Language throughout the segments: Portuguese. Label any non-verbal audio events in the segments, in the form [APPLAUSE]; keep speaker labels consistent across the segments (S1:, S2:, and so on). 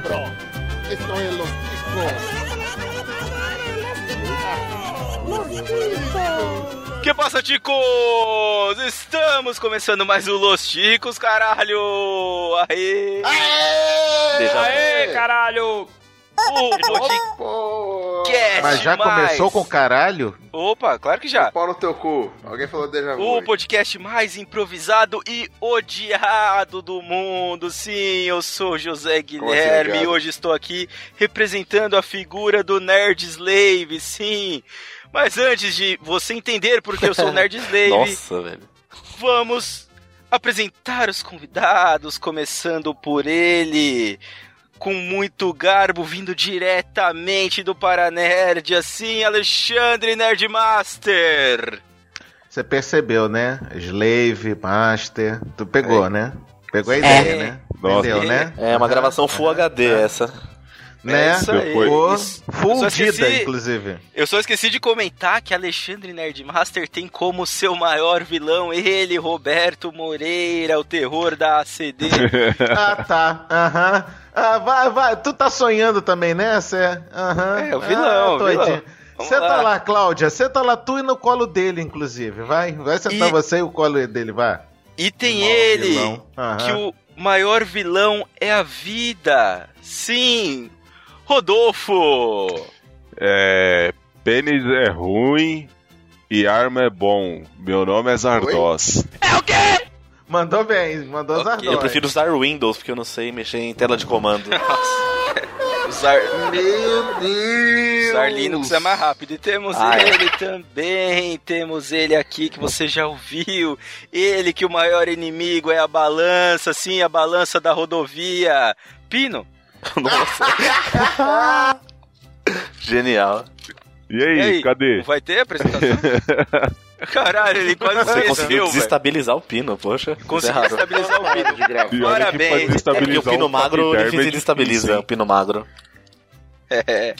S1: cabrón. Esto es los ticos.
S2: Que passa, ticos? Estamos começando mais o Los Ticos, caralho! Aê!
S1: Aê!
S2: Aê, caralho! O podcast
S3: Mas já
S2: mais-
S3: começou com caralho?
S2: Opa, claro que já.
S4: Pau no teu cu. Alguém falou déjà vu.
S2: O podcast mais improvisado e odiado do mundo. Sim, eu sou José Guilherme
S4: odiado?
S2: e hoje estou aqui representando a figura do Nerd Slave, sim. Mas antes de você entender porque eu sou o Nerd [LAUGHS] Slave,
S5: Nossa, velho.
S2: vamos apresentar os convidados, começando por ele, com muito garbo, vindo diretamente do Paranerd, assim, Alexandre Nerdmaster.
S3: Você percebeu, né? Slave, Master. Tu pegou, né? Pegou a ideia,
S2: É.
S3: né? Entendeu, né?
S5: É uma gravação Full HD essa.
S3: Né?
S2: É isso aí. Só
S3: fundida,
S2: esqueci-
S3: inclusive.
S2: Eu só esqueci de comentar que Alexandre Nerdmaster tem como seu maior vilão ele, Roberto Moreira, o terror da ACD. [LAUGHS]
S3: Ah, tá. Aham. Ah, vai, vai. Tu tá sonhando também, né? Cê? Aham.
S2: É, o vilão,
S3: Ah,
S2: o vilão. Vamos
S3: Senta
S2: lá.
S3: lá. Cláudia. Senta lá tu e no colo dele, inclusive. Vai. Vai sentar
S2: E-
S3: você e o colo dele, vai.
S2: E tem
S3: Mau
S2: ele.
S3: Aham.
S2: que o maior vilão é a vida. Sim, Rodolfo.
S6: É. Pênis é ruim e arma é bom. Meu nome é Zardoz.
S3: Mandou bem. Mandou
S2: Ok,
S3: as
S2: eu
S5: prefiro usar Windows, porque eu não sei mexer em tela de comando. [LAUGHS]
S2: Usar,
S4: Meu Deus!
S2: usar Linux é mais rápido. E temos
S5: Ah, é.
S2: ele também. Temos ele aqui que você já ouviu. Ele que o maior inimigo é a balança, sim, a balança da rodovia. Pino. [LAUGHS]
S5: Nossa. [LAUGHS] Genial.
S6: E aí,
S2: E aí,
S6: cadê?
S2: Vai ter apresentação? Caralho, ele quase
S5: Você conseguiu desestabilizar o pino, poxa.
S2: Conseguiu
S5: Errado.
S2: estabilizar o Pino.
S6: E que
S2: Parabéns.
S5: É porque
S6: desestabilizar
S5: o pino
S6: um
S5: magro
S6: é
S5: desestabiliza, o pino magro.
S2: É.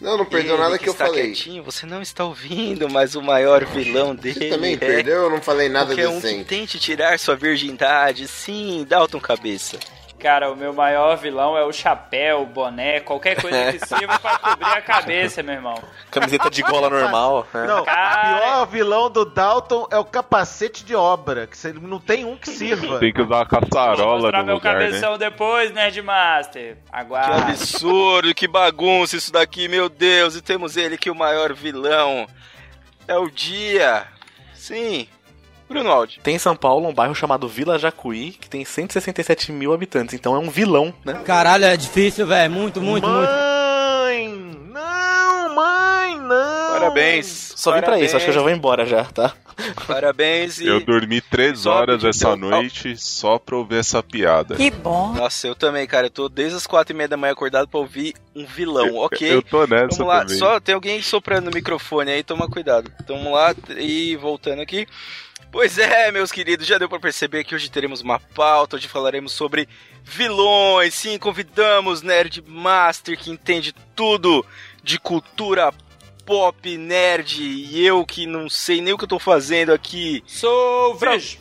S4: Não, não perdeu
S2: Ele
S4: nada que eu
S2: está
S4: falei.
S2: quietinho, você não está ouvindo, mas o maior vilão dele
S4: Você também
S2: é
S4: perdeu? Eu não falei nada
S2: qualquer um que tente tirar sua virgindade. Sim, Dalton Cabeça.
S7: Cara, o meu maior vilão é o chapéu, o boné, qualquer coisa que sirva pra cobrir a cabeça, meu irmão.
S5: Camiseta de gola normal. né?
S3: Não,
S7: Cara.
S3: o pior vilão do Dalton é o capacete de obra, que você não tem um que sirva.
S6: Tem que usar a
S7: Vou
S6: caçarola
S7: mostrar
S6: no
S7: meu
S6: lugar, né?
S7: cabeção depois, Nerdmaster.
S2: Que
S7: Aguarde.
S2: absurdo, que bagunça isso daqui, meu Deus. E temos ele que o maior vilão é o dia. Sim, Bruno Aldi.
S5: Tem em São Paulo um bairro chamado Vila Jacuí, que tem 167 mil habitantes, então é um vilão, né?
S8: Caralho, é difícil, velho. Muito, muito, muito.
S3: mãe! Não, mãe, não!
S2: Parabéns.
S5: Só vim pra isso, acho que eu já vou embora já, tá?
S2: Parabéns e.
S6: Eu dormi três horas essa noite só pra ouvir essa piada.
S8: Que bom.
S2: Nossa, eu também, cara. Eu tô desde as quatro e meia da manhã acordado pra ouvir um vilão, ok?
S6: Eu tô nessa
S2: Vamos lá,
S6: também.
S2: só tem alguém soprando no microfone aí, toma cuidado. Então vamos lá, e voltando aqui. Pois é, meus queridos, já deu pra perceber que hoje teremos uma pauta, hoje falaremos sobre vilões. Sim, convidamos Nerd Master, que entende tudo de cultura pop, nerd, e eu que não sei nem o que eu tô fazendo aqui
S7: Sou virgem.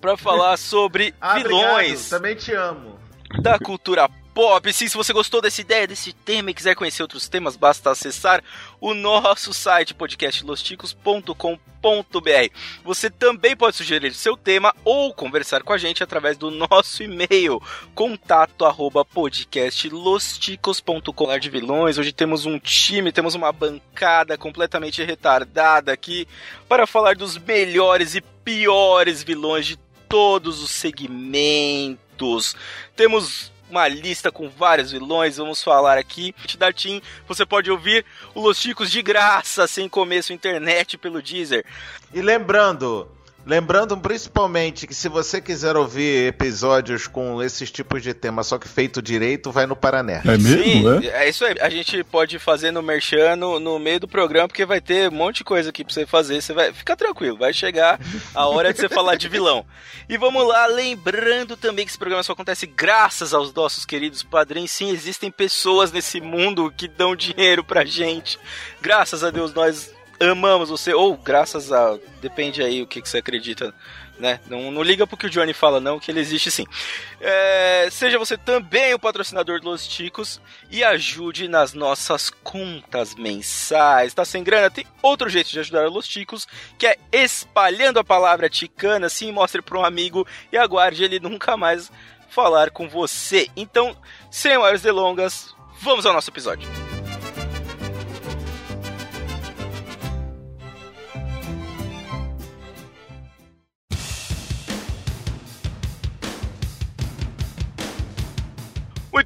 S2: pra falar sobre [LAUGHS]
S3: Ah,
S2: vilões
S3: obrigado, também te amo.
S2: da cultura pop. Sim, se você gostou dessa ideia, desse tema e quiser conhecer outros temas, basta acessar o nosso site podcastlosticos.com.br. Você também pode sugerir seu tema ou conversar com a gente através do nosso e-mail contato arroba podcastlosticos.com Falar de vilões, hoje temos um time, temos uma bancada completamente retardada aqui para falar dos melhores e piores vilões de todos os segmentos. Temos uma lista com vários vilões, vamos falar aqui. Da Team, você pode ouvir o Los Chicos de graça, sem começo internet pelo Deezer.
S3: E lembrando, lembrando principalmente que se você quiser ouvir episódios com esses tipos de tema, só que feito direito, vai no Parané.
S6: É
S2: Sim, é isso aí. A gente pode fazer no Merchan no, no meio do programa, porque vai ter um monte de coisa aqui pra você fazer. Você vai ficar tranquilo, vai chegar a hora de você falar de vilão. E vamos lá, lembrando também que esse programa só acontece graças aos nossos queridos padrinhos. Sim, existem pessoas nesse mundo que dão dinheiro pra gente. Graças a Deus, nós amamos você, ou graças a. Depende aí o que, que você acredita, né? Não, não liga pro que o Johnny fala, não, que ele existe sim. É, seja você também o patrocinador do Los Ticos e ajude nas nossas contas mensais. Tá sem grana? Tem outro jeito de ajudar a Los Ticos, que é espalhando a palavra ticana, assim, mostre para um amigo e aguarde ele nunca mais falar com você. Então, sem maiores delongas, vamos ao nosso episódio.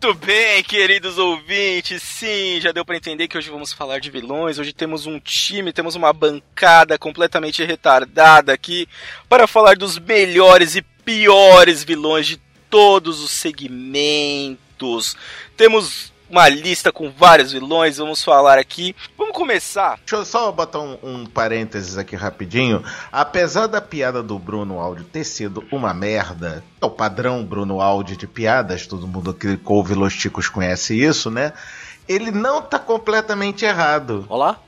S2: Muito bem, queridos ouvintes. Sim, já deu para entender que hoje vamos falar de vilões. Hoje temos um time, temos uma bancada completamente retardada aqui para falar dos melhores e piores vilões de todos os segmentos. Temos uma lista com vários vilões, vamos falar aqui. Vamos começar.
S3: Deixa eu só botar um, um parênteses aqui rapidinho. Apesar da piada do Bruno Áudio ter sido uma merda, é o padrão Bruno Áudio de piadas, todo mundo que ouve Los Ticos conhece isso, né? Ele não tá completamente errado.
S5: Olá?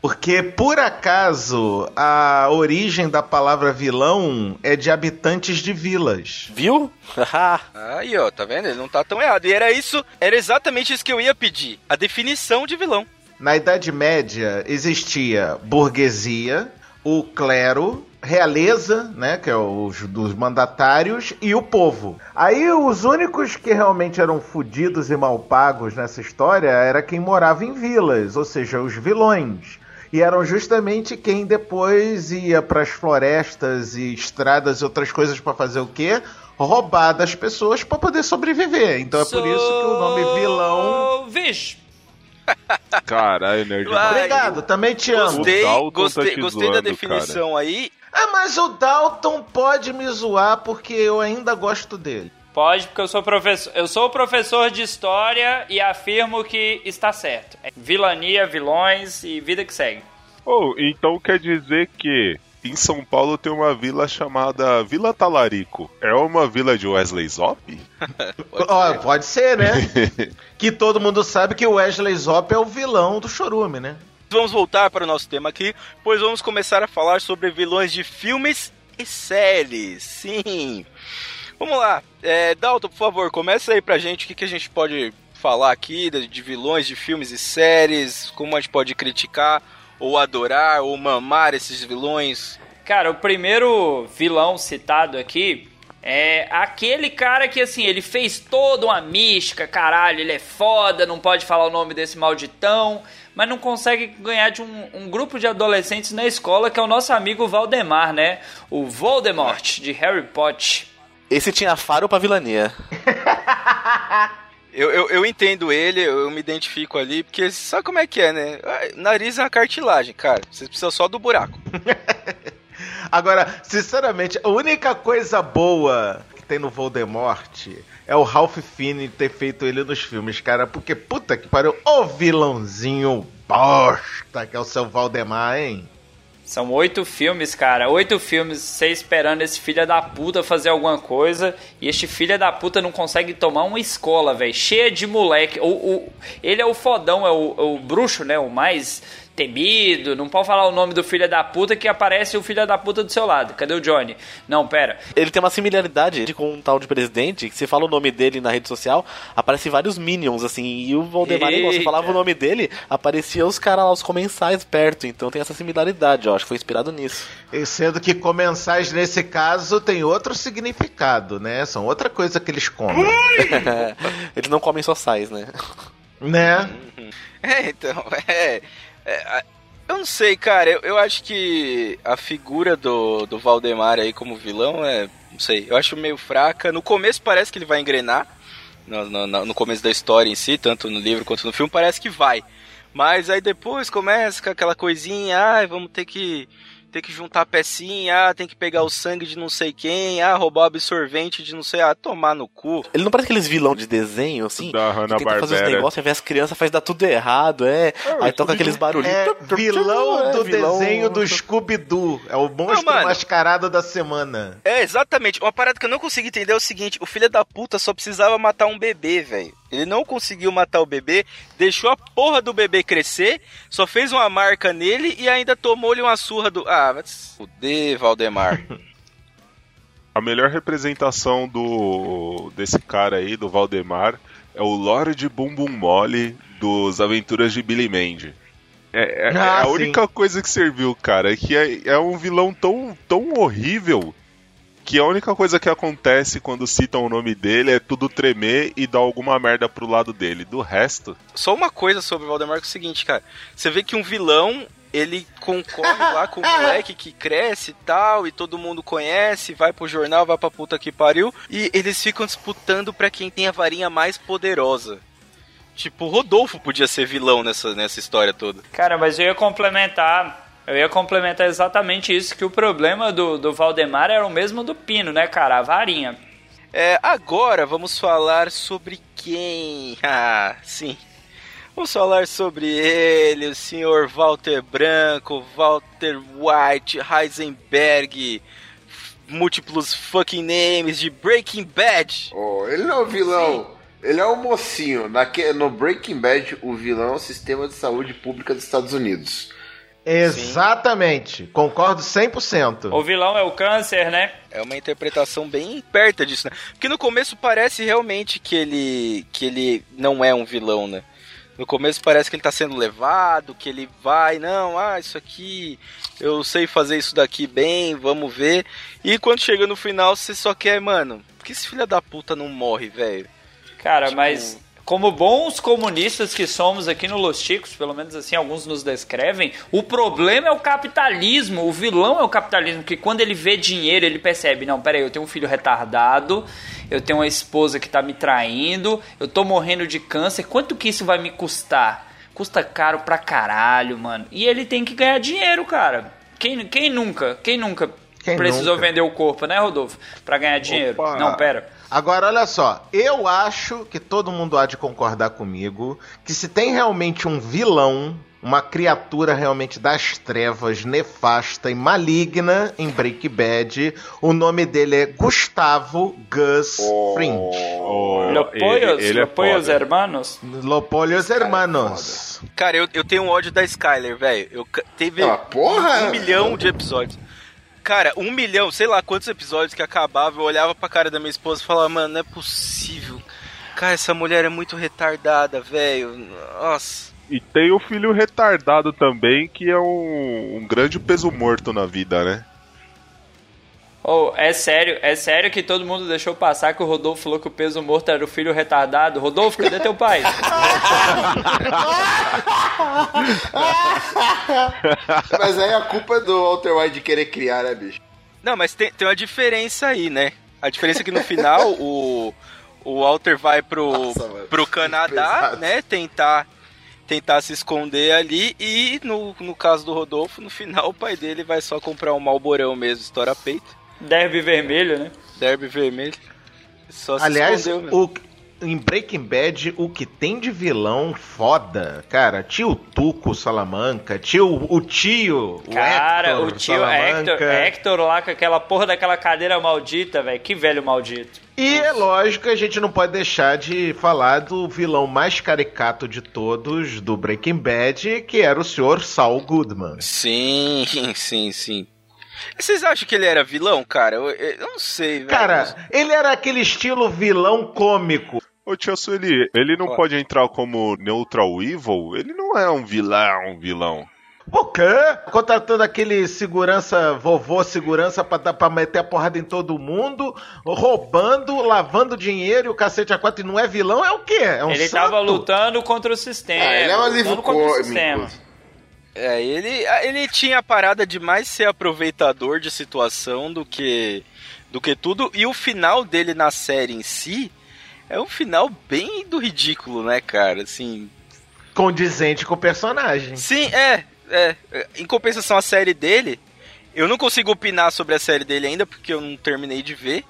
S3: Porque, por acaso, a origem da palavra vilão é de habitantes de vilas.
S5: Viu? [LAUGHS]
S2: Aí, ó, tá vendo? Ele não tá tão errado. E era isso, era exatamente isso que eu ia pedir. A definição de vilão.
S3: Na Idade Média existia burguesia, o clero, realeza, né, que é os dos mandatários, e o povo. Aí os únicos que realmente eram fodidos e mal pagos nessa história era quem morava em vilas, ou seja, os vilões. E eram justamente quem depois ia para as florestas e estradas e outras coisas para fazer o quê? Roubar das pessoas para poder sobreviver. Então é por isso que o nome vilão.
S7: Vixe! [LAUGHS]
S6: Caralho, nerd.
S2: Vai.
S3: Obrigado, também te amo.
S2: Gostei,
S6: Dalton tá
S2: gostei,
S6: te
S2: gostei da
S6: zoando,
S2: definição aí.
S3: Ah, mas o Dalton pode me zoar porque eu ainda gosto dele.
S7: Pode, porque eu sou professor. Eu sou professor de história e afirmo que está certo. É vilania, vilões e vida que segue.
S6: Oh, então quer dizer que em São Paulo tem uma vila chamada Vila Talarico. É uma vila de Wesley Zop? [LAUGHS]
S3: Ó, pode ser, né? [LAUGHS] que todo mundo sabe que o Wesley Zop é o vilão do Chorume, né?
S2: Vamos voltar para o nosso tema aqui, pois vamos começar a falar sobre vilões de filmes e séries. Sim. Vamos lá. É, Dalton, por favor, começa aí pra gente o que, que a gente pode falar aqui de, de vilões de filmes e séries, como a gente pode criticar, ou adorar, ou mamar esses vilões.
S7: Cara, o primeiro vilão citado aqui é aquele cara que, assim, ele fez toda uma mística, caralho, ele é foda, não pode falar o nome desse malditão, mas não consegue ganhar de um, um grupo de adolescentes na escola, que é o nosso amigo Valdemar, né? O Voldemort, de Harry Potter.
S5: Esse tinha faro pra vilania. [LAUGHS]
S2: Eu, eu, eu entendo ele, eu me identifico ali, porque sabe como é que é, né? Nariz é uma cartilagem, cara. Você precisa só do buraco. [LAUGHS]
S3: Agora, sinceramente, a única coisa boa que tem no Voldemort é o Ralph Fiennes ter feito ele nos filmes, cara. Porque, puta que pariu, ô vilãozinho bosta que é o seu Valdemar, hein?
S7: São oito filmes, cara. Oito filmes, você esperando esse filho da puta fazer alguma coisa. E este filho da puta não consegue tomar uma escola, velho. Cheia de moleque. O, o, ele é o fodão, é o, é o bruxo, né? O mais temido. Não pode falar o nome do filho da puta que aparece o filho da puta do seu lado. Cadê o Johnny? Não, pera.
S5: Ele tem uma similaridade com um tal de presidente, que você fala o nome dele na rede social, aparece vários minions, assim, e o Valdemar, igual você falava o nome dele, aparecia os caras lá, os comensais perto, então tem essa similaridade, eu acho que foi inspirado nisso.
S3: E sendo que comensais, nesse caso, tem outro significado, né? São outra coisa que eles comem. [LAUGHS]
S5: Eles não comem só sais, né?
S3: né? [LAUGHS]
S2: É, então, é. É, eu não sei, cara. Eu, eu acho que a figura do, do Valdemar aí como vilão é. Não sei, eu acho meio fraca. No começo parece que ele vai engrenar. No, no, no- no começo da história em si, tanto no livro quanto no filme, parece que vai. Mas aí depois começa com aquela coisinha, ah, vamos ter que ter que juntar pecinha, ah, tem que pegar o sangue de não sei quem, ah, roubar o absorvente de não sei, ah, tomar no cu.
S5: Ele não parece aqueles vilão de desenho, assim?
S6: Da
S5: que tenta fazer os negócios, aí vê as crianças, faz dar tudo errado, é. aí toca aqueles barulhinhos.
S3: É vilão
S5: É,
S3: do
S5: vilão-
S3: desenho do Scooby-Doo. É o monstro
S2: Não,
S3: mascarado da semana.
S2: É, exatamente. Uma parada que eu não consigo entender é o seguinte: o filho da puta só precisava matar um bebê, velho. Ele não conseguiu matar o bebê, deixou a porra do bebê crescer, só fez uma marca nele e ainda tomou-lhe uma surra do. Ah, vai se fuder, Valdemar. [LAUGHS]
S6: A melhor representação do desse cara aí, do Valdemar, é o Lorde Bumbum Mole dos Aventuras de Billy Mandy. É, é- é
S3: Ah,
S6: a
S3: sim.
S6: única coisa que serviu, cara, que é, é um vilão tão, tão horrível que a única coisa que acontece quando citam o nome dele é tudo tremer e dar alguma merda pro lado dele. Do resto,
S2: Só uma coisa sobre o Valdemar que é o seguinte, cara. Você vê que um vilão, ele concorre lá com o [LAUGHS] moleque que cresce e tal, e todo mundo conhece, vai pro jornal, vai pra puta que pariu, e eles ficam disputando pra quem tem a varinha mais poderosa. Tipo, o Rodolfo podia ser vilão nessa, nessa história toda.
S7: Cara, mas eu ia complementar. Eu ia complementar exatamente isso, que o problema do, do Valdemar era o mesmo do Pino, né, cara? A varinha.
S2: É, agora vamos falar sobre quem? [LAUGHS] Ah, sim. Vamos falar sobre ele, o senhor Walter Branco, Walter White, Heisenberg, múltiplos fucking names de Breaking Bad.
S4: Oh, ele não é o vilão. Ele é o mocinho. Naque- no Breaking Bad, o vilão é o sistema de saúde pública dos Estados Unidos.
S3: Exatamente. Concordo 100%.
S7: O vilão é o câncer, né?
S2: É uma interpretação bem perto disso, né? Porque no começo parece realmente que ele que ele não é um vilão, né? No começo parece que ele tá sendo levado, que ele vai, não, ah, isso aqui, eu sei fazer isso daqui bem, vamos ver. E quando chega no final, você só quer, mano, por que esse filho da puta não morre, velho?
S7: Cara,
S2: Tipo-
S7: mas como bons comunistas que somos aqui no Los Chicos, pelo menos assim alguns nos descrevem, o problema é o capitalismo, o vilão é o capitalismo, que quando ele vê dinheiro, ele percebe, não, peraí, eu tenho um filho retardado, eu tenho uma esposa que tá me traindo, eu tô morrendo de câncer, quanto que isso vai me custar? Custa caro pra caralho, mano. E ele tem que ganhar dinheiro, cara. Quem, quem nunca, quem nunca
S3: Quem
S7: precisou
S3: nunca?
S7: vender o corpo, né, Rodolfo? Pra ganhar dinheiro.
S6: Opa.
S7: Não, pera.
S3: Agora, olha só, eu acho que todo mundo há de concordar comigo que se tem realmente um vilão, uma criatura realmente das trevas, nefasta e maligna em Breaking Bad, o nome dele é Gustavo Gus Fring.
S6: oh,
S7: Lo pollos,
S6: ele, ele é
S7: lo pollos
S6: foda.
S7: hermanos.
S3: Lopolhos Hermanos.
S2: Cara, eu, eu tenho ódio da Skyler, velho. Teve
S4: Ah, porra!
S2: um milhão de episódios. Cara, um milhão, sei lá quantos episódios que acabava, eu olhava pra cara da minha esposa e falava, mano, não é possível. Cara, essa mulher é muito retardada, velho. Nossa.
S6: E tem o filho retardado também, que é um, um grande peso morto na vida, né?
S7: Oh, é sério, é sério que todo mundo deixou passar que o Rodolfo falou que o peso morto era o filho retardado. Rodolfo, cadê teu pai? [LAUGHS]
S4: Mas aí a culpa é do Walter White de querer criar, né, bicho?
S2: Não, mas tem, tem uma diferença aí, né? A diferença é que no final [LAUGHS] o, o Walter vai pro,
S4: Nossa, mano.
S2: pro Canadá, né? Tentar, tentar se esconder ali. E no, no caso do Rodolfo, no final o pai dele vai só comprar um malborão mesmo, estoura peito.
S7: Derby vermelho, né?
S2: Derby vermelho. Só se
S3: Aliás,
S2: escondeu
S3: o, em Breaking Bad, o que tem de vilão foda, cara, tio Tuco Salamanca, tio, o tio,
S7: Cara,
S3: Hector
S7: o tio
S3: Salamanca.
S7: Hector, Hector lá com aquela porra daquela cadeira maldita, velho. Que velho maldito.
S3: E é lógico que a gente não pode deixar de falar do vilão mais caricato de todos do Breaking Bad, que era o senhor Saul Goodman.
S2: Sim, [LAUGHS] sim, sim. Vocês acham que ele era vilão, cara? Eu, eu não sei, velho.
S3: Cara, ele era aquele estilo vilão cômico.
S6: Ô tio Sueli, ele não pode entrar como neutral evil? Ele não é um vilão, um vilão.
S3: O quê? Contratando aquele segurança, vovô segurança pra, dar- pra meter a porrada em todo mundo, roubando, lavando dinheiro e o cacete a quatro e não é vilão, é o quê? É um
S7: ele
S3: santo?
S7: tava lutando contra o sistema.
S4: Ah, ele é um
S7: contra o
S4: cômico.
S7: sistema.
S2: É, ele, ele tinha a parada de mais ser aproveitador de situação do que do que tudo. E o final dele na série em si é um final bem do ridículo, né, cara? Assim.
S3: Condizente com o personagem.
S2: Sim, é, é. Em compensação, a série dele. Eu não consigo opinar sobre a série dele ainda, porque eu não terminei de ver.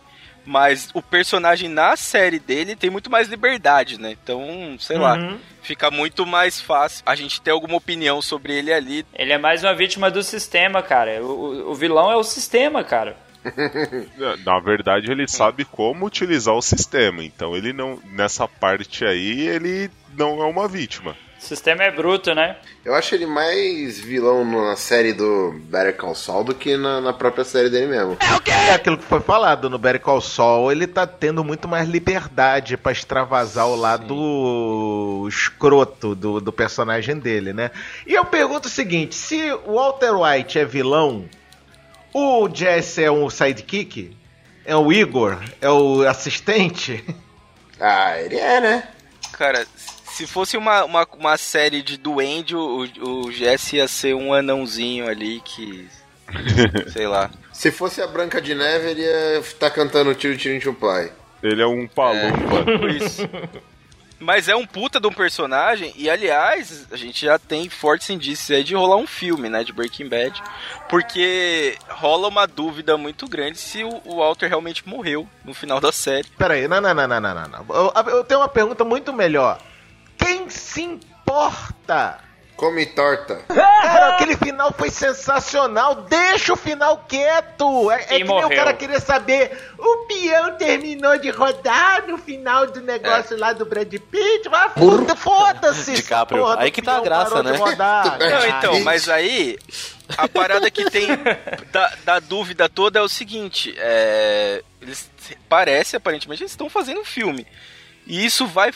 S2: Mas o personagem na série dele tem muito mais liberdade, né? Então, sei lá,
S3: Uhum.
S2: fica muito mais fácil a gente ter alguma opinião sobre ele ali.
S7: Ele é mais uma vítima do sistema, cara. O, o- o vilão é o sistema, cara. [LAUGHS]
S6: Na verdade, ele sabe como utilizar o sistema. Então, ele não. Nessa parte aí, ele não é uma vítima.
S7: O sistema é bruto, né?
S4: Eu acho ele mais vilão na série do Better Call Saul do que na, na própria série dele mesmo.
S3: É aquilo que foi falado no Better Call Saul, ele tá tendo muito mais liberdade pra extravasar o lado escroto do, do personagem dele, né? E eu pergunto o seguinte, se o Walter White é vilão, o Jesse é um sidekick? É o Igor? É o assistente?
S4: Ah, ele é, né?
S2: Cara, se fosse uma, uma, uma série de duende, o, o Jesse ia ser um anãozinho ali que. [LAUGHS] sei lá.
S4: Se fosse a Branca de Neve, ele ia estar cantando Tiro Tiro Chupai.
S6: Ele é um palumpa.
S2: Tipo isso. Mas é um puta de um personagem, e aliás, a gente já tem fortes indícios aí de rolar um filme, né, de Breaking Bad, porque rola uma dúvida muito grande se o Walter realmente morreu no final da série.
S3: Pera aí, não, não, não, não, não, não, não. Eu, eu tenho uma pergunta muito melhor. Quem se importa?
S4: Come torta.
S3: Cara, aquele final foi sensacional. Deixa o final quieto. É, é que nem o cara querer saber. O peão terminou de rodar no final do negócio lá do Brad Pitt. Mas puta, foda-se. essa
S5: DiCaprio. Aí que tá a graça, né?
S2: Não,
S3: Ah,
S2: então, mas aí a parada que tem [LAUGHS] da, da dúvida toda é o seguinte: é, eles parece aparentemente eles estão fazendo um filme e isso vai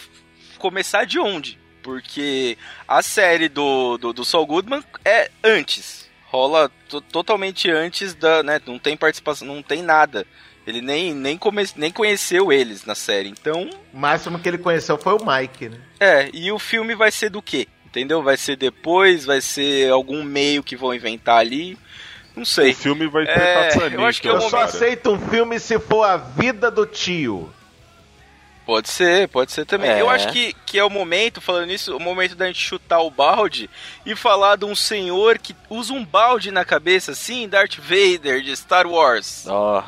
S2: começar de onde? Porque a série do, do, do Saul Goodman é antes, rola to- totalmente antes da, né? Não tem participação, não tem nada. Ele nem nem, come, nem conheceu eles na série, então
S3: O máximo que ele conheceu foi o Mike, né?
S2: é, e o filme vai ser do quê? Entendeu? Vai ser depois, vai ser algum meio que vão inventar ali. Não sei.
S6: O filme vai ter
S2: É, eu acho que é o
S3: Eu só aceito um filme se for a vida do tio.
S2: Pode ser, pode ser também.
S5: É.
S2: Eu acho que, que é o momento, falando nisso, o momento da gente chutar o balde e falar de um senhor que usa um balde na cabeça, sim, Darth Vader de Star Wars.
S5: Ó,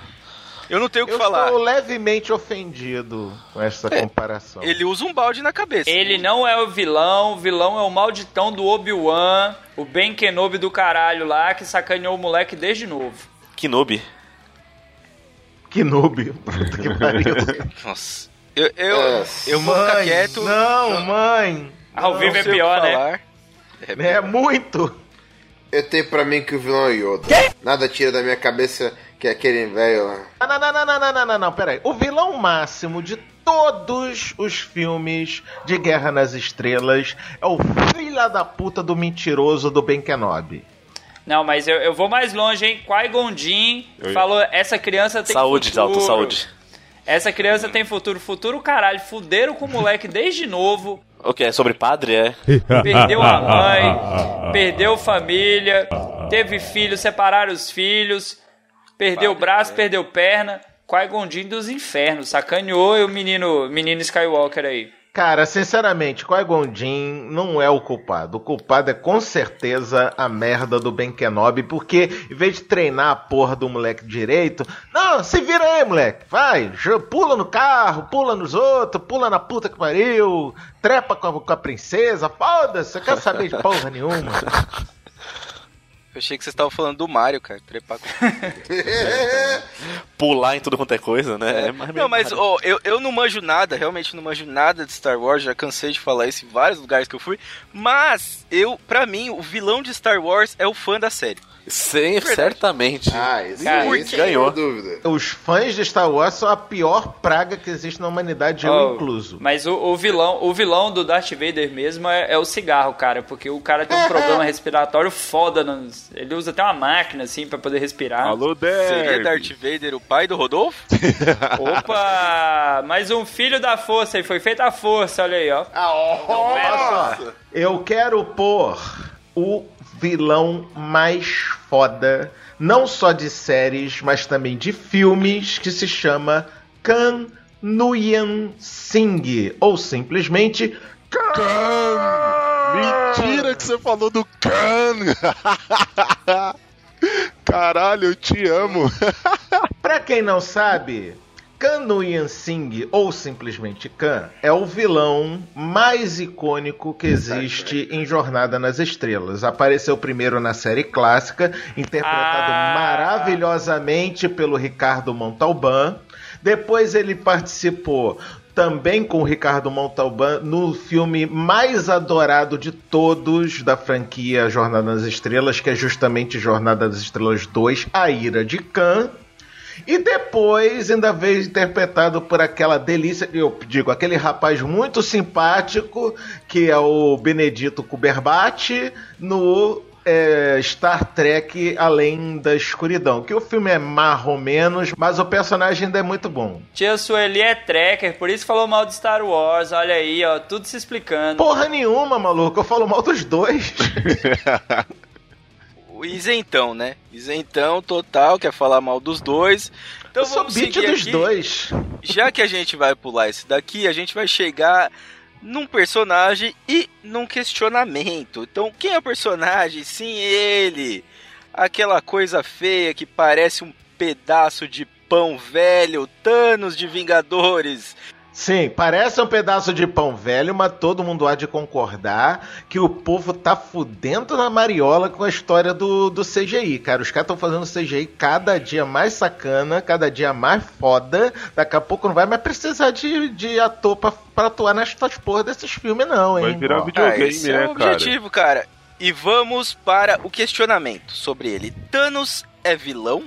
S2: Eu não tenho o que
S3: Eu
S2: falar.
S3: estou levemente ofendido com essa comparação.
S2: Ele usa um balde na cabeça.
S7: Ele não é o vilão, o vilão é o malditão do Obi-Wan, o Ben Kenobi do caralho lá, que sacaneou o moleque desde novo.
S5: que noob.
S3: Que noob. Puta que pariu. [LAUGHS]
S2: Nossa. Eu, eu,
S4: É.
S2: eu vou ficar
S3: Mãe,
S2: quieto.
S3: Não, mãe.
S7: Ao
S2: não
S7: vivo é pior, né?
S2: falar.
S3: É muito.
S4: Eu tenho pra mim que o vilão é o Yoda. Nada tira da minha cabeça que é aquele velho lá.
S3: Não, não, não, não, não, não, não, não, peraí. O vilão máximo de todos os filmes de Guerra nas Estrelas é o filho da puta do mentiroso do Ben Kenobi.
S7: Não, mas eu, eu vou mais longe, hein? Qui-Gon Jinn
S6: Eu-
S7: falou, essa criança tem
S5: Saúde,
S7: futuro.
S5: Dalton, saúde.
S7: Essa criança tem futuro. Futuro, caralho. Fuderam com o moleque desde novo.
S5: O que? É sobre padre, é?
S7: Perdeu a [LAUGHS] mãe, perdeu família, teve filho, separaram os filhos, perdeu o braço, perdeu perna. Qui-Gon Jinn dos infernos. Sacaneou e o menino, menino Skywalker aí.
S3: Cara, sinceramente, Qui-Gon Jinn não é o culpado. O culpado é com certeza a merda do Ben Kenobi, porque em vez de treinar a porra do moleque direito, não, se vira aí, moleque, vai, pula no carro, pula nos outros, pula na puta que pariu, trepa com a, com a princesa, foda-se, eu quero saber de porra nenhuma. [LAUGHS]
S2: Eu achei que vocês estavam falando do Mario, cara. Trepar com... [LAUGHS]
S5: Pular em tudo quanto é coisa, né? É mais
S2: Não, mas ó, eu, eu não manjo nada, realmente não manjo nada de Star Wars, já cansei de falar isso em vários lugares que eu fui, mas eu, pra mim, o vilão de Star Wars é o fã da série.
S5: Sim, certamente.
S4: Ah, isso,
S7: Cara,
S4: isso
S5: ganhou.
S4: Dúvida.
S3: Os fãs de Star Wars são a pior praga que existe na humanidade, eu
S7: Oh,
S3: incluso.
S7: Mas o, o vilão, o vilão do Darth Vader mesmo é, é o cigarro, cara, porque o cara tem um [LAUGHS] problema respiratório foda, nos- ele usa até uma máquina assim pra poder respirar.
S6: Alô,
S2: Seria
S6: Derby.
S2: Darth Vader o pai do Rodolfo? [LAUGHS]
S7: Opa! Mais um filho da força, e foi feita a força, olha aí, ó.
S4: Nossa!
S3: Eu quero pôr o vilão mais foda, não só de séries, mas também de filmes, que se chama Kan Nguyen Singh, ou simplesmente
S6: Mentira que você falou do Khan! [LAUGHS] Caralho, eu te amo. [LAUGHS]
S3: Pra quem não sabe, Khan Nguyen Singh, ou simplesmente Khan, é o vilão mais icônico que existe em Jornada nas Estrelas. Apareceu primeiro na série clássica, interpretado
S7: Ah.
S3: maravilhosamente pelo Ricardo Montalban. Depois ele participou também com o Ricardo Montalban no filme mais adorado de todos da franquia Jornada nas Estrelas, que é justamente Jornada das Estrelas 2, A Ira de Khan. E depois ainda veio interpretado por aquela delícia, eu digo, aquele rapaz muito simpático, que é o Benedito Cumberbatch, no é, Star Trek Além da Escuridão. Que o filme é marrom menos, mas o personagem ainda é muito bom.
S7: Tia Sueli é tracker, por isso falou mal de Star Wars. Olha aí, ó, tudo se explicando.
S3: Porra nenhuma, maluco, eu falo mal dos dois. [LAUGHS]
S2: O isentão, né? Isentão total, quer falar mal dos dois. Então
S3: eu sou
S2: vamos
S3: beat
S2: seguir
S3: dos
S2: aqui.
S3: dois.
S2: Já que a gente vai pular esse daqui, a gente vai chegar num personagem e num questionamento. Então, quem é o personagem? Sim, ele. Aquela coisa feia que parece um pedaço de pão velho, Thanos de Vingadores.
S3: Sim, parece um pedaço de pão velho, mas todo mundo há de concordar que o povo tá fudendo na mariola com a história do, do CGI, cara. Os caras estão fazendo CGI cada dia mais sacana, cada dia mais foda. Daqui a pouco não vai mais precisar de, de ator pra, pra atuar nestas porra desses filmes, não, hein?
S6: Vai virar
S3: Ó.
S6: videogame,
S2: Ah, esse
S6: né,
S2: é o
S6: cara?
S2: objetivo, cara. E vamos para o questionamento sobre ele. Thanos é vilão?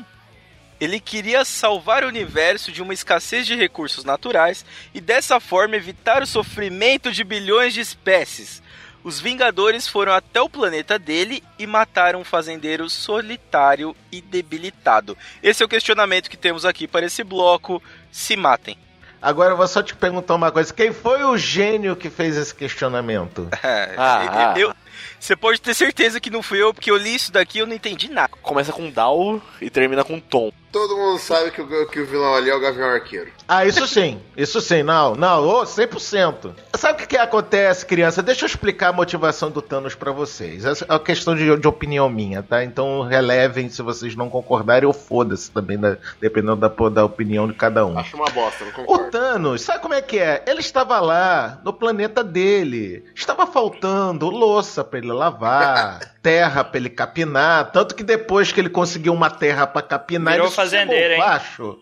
S2: Ele queria salvar o universo de uma escassez de recursos naturais e dessa forma evitar o sofrimento de bilhões de espécies. Os Vingadores foram até o planeta dele e mataram um fazendeiro solitário e debilitado. Esse é o questionamento que temos aqui para esse bloco. Se matem.
S3: Agora eu vou só te perguntar uma coisa: quem foi o gênio que fez esse questionamento? [LAUGHS]
S5: Ah,
S2: Eu- Você pode ter certeza que não fui eu, porque eu li isso daqui e eu não entendi nada.
S5: Começa com Dow e termina com Tom.
S4: Todo mundo sabe que o, que o vilão ali é o Gavião Arqueiro.
S3: Ah, isso sim, isso sim, não, não, ô, 100%. Sabe o que, que acontece, criança? Deixa eu explicar a motivação do Thanos pra vocês. Essa é uma questão de, de opinião minha, tá? Então relevem se vocês não concordarem ou foda-se também, da- dependendo da, da opinião de cada um.
S4: Acho uma bosta, não
S3: O
S4: concordo.
S3: Thanos, sabe como é que é? Ele estava lá no planeta dele. Estava faltando louça pra ele lavar, terra pra ele capinar. Tanto que depois que ele conseguiu uma terra pra capinar,
S7: Virou
S3: ele
S7: fazendeiro, hein?
S3: baixo.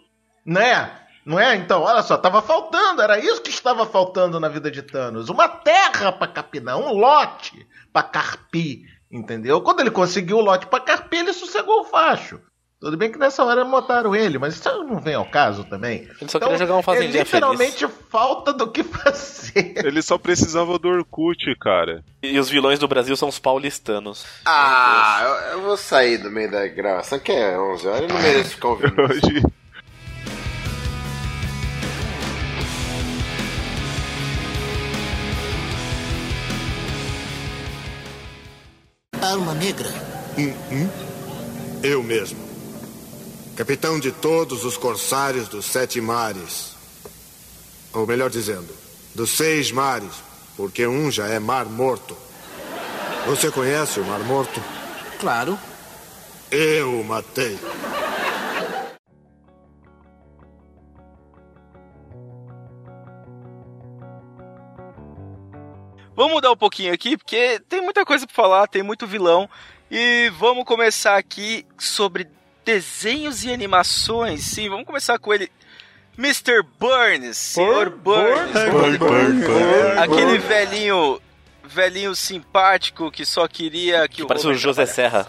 S3: Né? Não é? Então, olha só, tava faltando, era isso que estava faltando na vida de Thanos. Uma terra pra capinar, um lote pra carpir, entendeu? Quando ele conseguiu o lote pra carpir, ele sossegou o facho. Tudo bem que nessa hora mataram ele, mas isso não vem ao caso também.
S5: Ele só queria jogar um
S3: é
S5: fazendinha
S3: literalmente falta do que [LAUGHS] fazer.
S6: Ele só precisava do Orkut, cara.
S5: E os vilões do Brasil são os paulistanos.
S4: Ah, eu, eu vou sair do meio da gravação, que é 11 horas, eu não mereço ficar ouvindo.
S6: Hoje.
S9: Alma negra.
S10: Eu mesmo. Capitão de todos os corsários dos sete mares. Ou melhor dizendo, dos seis mares, porque um já é mar morto. Você conhece o mar morto?
S9: Claro.
S10: Eu o matei.
S2: Vamos mudar um pouquinho aqui, porque tem muita coisa pra falar, tem muito vilão. E vamos começar aqui sobre desenhos e animações. Sim, vamos começar com ele. Mr. Burns, Sr. Burns. Aquele velhinho, velhinho simpático que só queria que,
S5: Que
S2: o
S5: parece o José
S2: trabalhasse.
S5: Serra.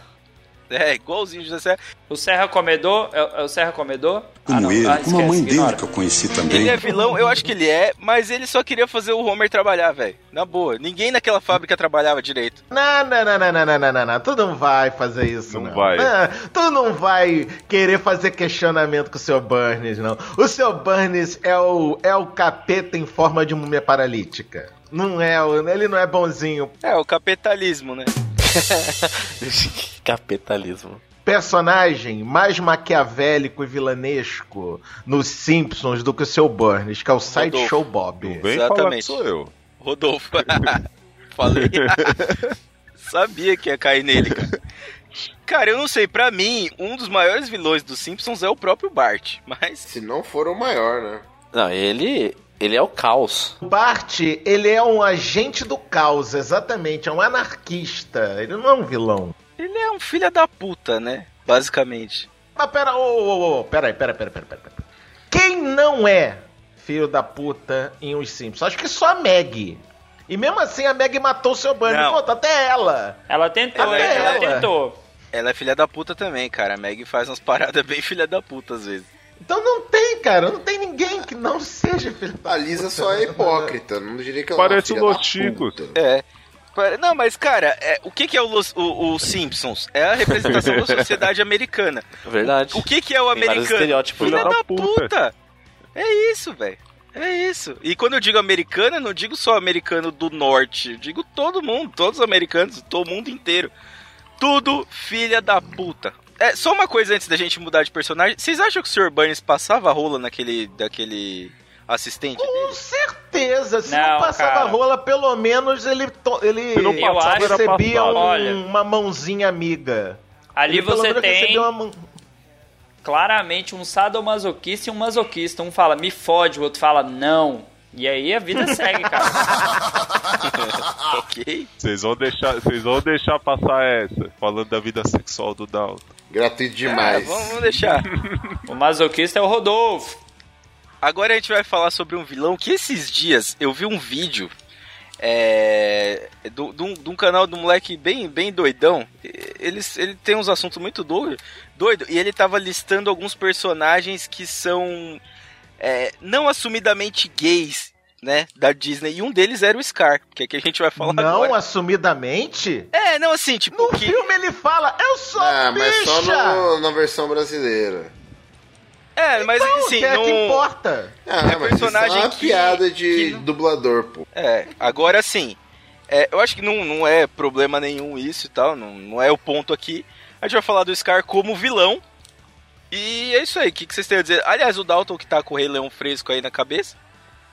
S2: É, igualzinho o José Serra.
S7: O Serra Comedor, é, é o Serra Comedor?
S11: como
S7: ah,
S11: ele,
S7: ah,
S11: como a mãe dele que eu conheci também.
S2: Ele é vilão, eu acho que ele é, mas ele só queria fazer o Homer trabalhar, velho. Na boa. Ninguém naquela fábrica trabalhava direito.
S3: Não, não, não, não, não, não, não, não. Tu não vai fazer isso, não.
S6: não. vai.
S3: Não, tu não vai querer fazer questionamento com o seu Burns, não. O seu Burns é o, é o capeta em forma de múmia paralítica. Não é, ele não é bonzinho.
S2: É, o capitalismo, né? [LAUGHS]
S5: Capitalismo.
S3: Personagem mais maquiavélico e vilanesco nos Simpsons do que o seu Burns, que é o Sideshow Bob.
S6: Não vem falar
S2: Exatamente.
S6: sou eu.
S2: Rodolfo. [LAUGHS] Falei. [LAUGHS] Sabia que ia cair nele, cara. Cara, eu não sei, pra mim, um dos maiores vilões dos Simpsons é o próprio Bart, mas...
S4: Se não for o maior, né?
S5: Não, ele. Ele é o caos.
S3: O Bart, ele é um agente do caos, exatamente. É um anarquista. Ele não é um vilão.
S2: Ele é um filho da puta, né? Basicamente.
S3: Mas pera, ô, ô, ô, pera aí, pera, pera, pera, pera. pera. Quem não é filho da puta em Os Simpsons? Acho que só a Meg. E mesmo assim a Meg matou o seu Bunny.
S2: Não.
S3: Pô, até ela.
S7: Ela tentou,
S3: Até
S7: ela
S3: ela.
S7: tentou.
S2: Ela é filha da puta também, cara. A Meg faz umas paradas bem filha da puta às vezes.
S3: Então não tem, cara. Não tem ninguém que não seja filho da
S4: A Lisa só é hipócrita, não diria que ela
S6: Parece
S4: é
S6: o
S4: uma filha da puta.
S2: É. Não, mas cara, é, o que, que é o, Los- o, o Simpsons? É a representação da [LAUGHS] sociedade americana.
S5: Verdade.
S2: O que, que é o
S5: Tem
S2: americano? Filha da
S6: Puta.
S2: puta. É isso, velho. É isso. E quando eu digo americano, eu não digo só americano do norte. Eu digo todo mundo, todos os americanos, todo mundo inteiro. Tudo filha da puta. É, só uma coisa antes da gente mudar de personagem. Vocês acham que o Sr. Burns passava rola naquele daquele assistente
S3: Com
S2: dele?
S3: certeza. Se não,
S7: Não,
S3: passava
S7: cara.
S3: rola, pelo menos ele, to- ele
S7: Eu
S6: passava,
S7: acho-
S3: recebia um-
S7: Olha.
S3: uma mãozinha amiga.
S7: Ali
S3: Ele,
S7: você tem
S3: uma mão-
S7: claramente um sadomasoquista e um masoquista. Um fala, me fode, o outro fala, não. E aí a vida segue, cara. [LAUGHS]
S2: ok.
S6: Vocês vão deixar, vocês vão deixar passar essa, falando da vida sexual do Dalton.
S4: Gratuito demais.
S2: vamos, vamos deixar.
S7: o masoquista é o Rodolfo.
S2: Agora a gente vai falar sobre um vilão que esses dias eu vi um vídeo é, do- de um- de um canal de um moleque bem, bem doidão. Ele, ele tem uns assuntos muito doido, doido e ele tava listando alguns personagens que são é, não assumidamente gays, né, da Disney. E um deles era o Scar, que é que a gente vai falar
S3: Não
S2: agora.
S3: assumidamente?
S2: É, não assim, tipo
S3: No
S2: que...
S3: filme ele fala, eu sou
S4: Ah, mas só
S3: bicha!
S4: no- na versão brasileira.
S2: É, mas
S3: Não,
S2: assim,
S3: que é que
S2: não...
S3: importa.
S4: Ah,
S2: É
S4: mas isso é
S2: personagem
S4: uma
S2: que-
S4: piada de
S2: que-
S4: dublador, pô.
S2: É, agora sim. É, eu acho que não, não é problema nenhum isso e tal, não, não é o ponto aqui. A gente vai falar do Scar como vilão. E é isso aí, o que, que vocês têm a dizer? Aliás, o Dalton que tá com o Rei Leão fresco aí na cabeça.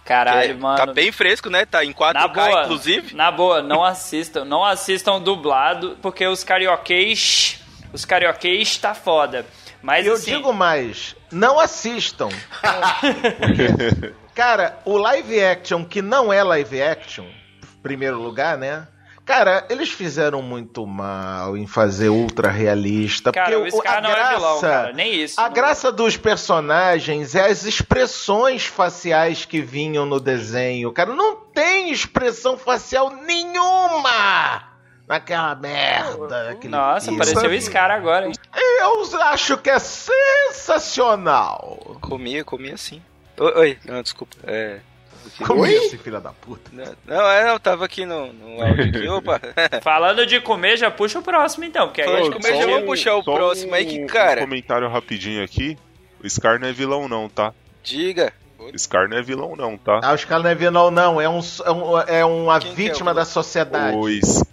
S7: Caralho,
S2: que é-
S7: mano.
S2: Tá bem fresco, né? Tá em 4K,
S7: Na boa,
S2: inclusive.
S7: Na boa, não assistam. Não assistam dublado, porque os carioquês. Os carioquês tá foda. Mas
S3: Eu
S7: assim,
S3: digo mais, não assistam. Porque, [LAUGHS] cara, o live action que não é live action, em primeiro lugar, né? Cara, eles fizeram muito mal em fazer ultra realista.
S7: Cara,
S3: porque
S7: o Scar
S3: a
S7: não é
S3: graça,
S7: vilão, cara. Nem isso.
S3: A
S7: Não-
S3: graça dos personagens é as expressões faciais que vinham no desenho. Cara, não tem expressão facial nenhuma naquela merda. naquele
S7: Nossa,
S3: filme.
S7: apareceu o Scar agora, hein?
S3: Eu acho que é sensacional.
S2: Comia, comia sim. Oi, oi. não, desculpa. É.
S3: Como
S4: Oi?
S3: esse filho da puta?
S2: Não, não, é, não, tava aqui no, no áudio aqui. [LAUGHS] Opa.
S7: Falando de comer, já puxa o próximo então, porque aí gente
S2: comer, já
S6: um-
S2: puxar o
S6: só
S2: próximo aí que,
S6: um-
S2: cara-
S6: Um comentário rapidinho aqui. O Scar não é vilão não, tá?
S2: Diga.
S6: O Scar não é vilão não, tá?
S3: Ah, os caras não é vilão, não. É, um, é, um, é uma
S2: Quem que é
S3: vítima
S2: o-
S3: da sociedade.
S6: O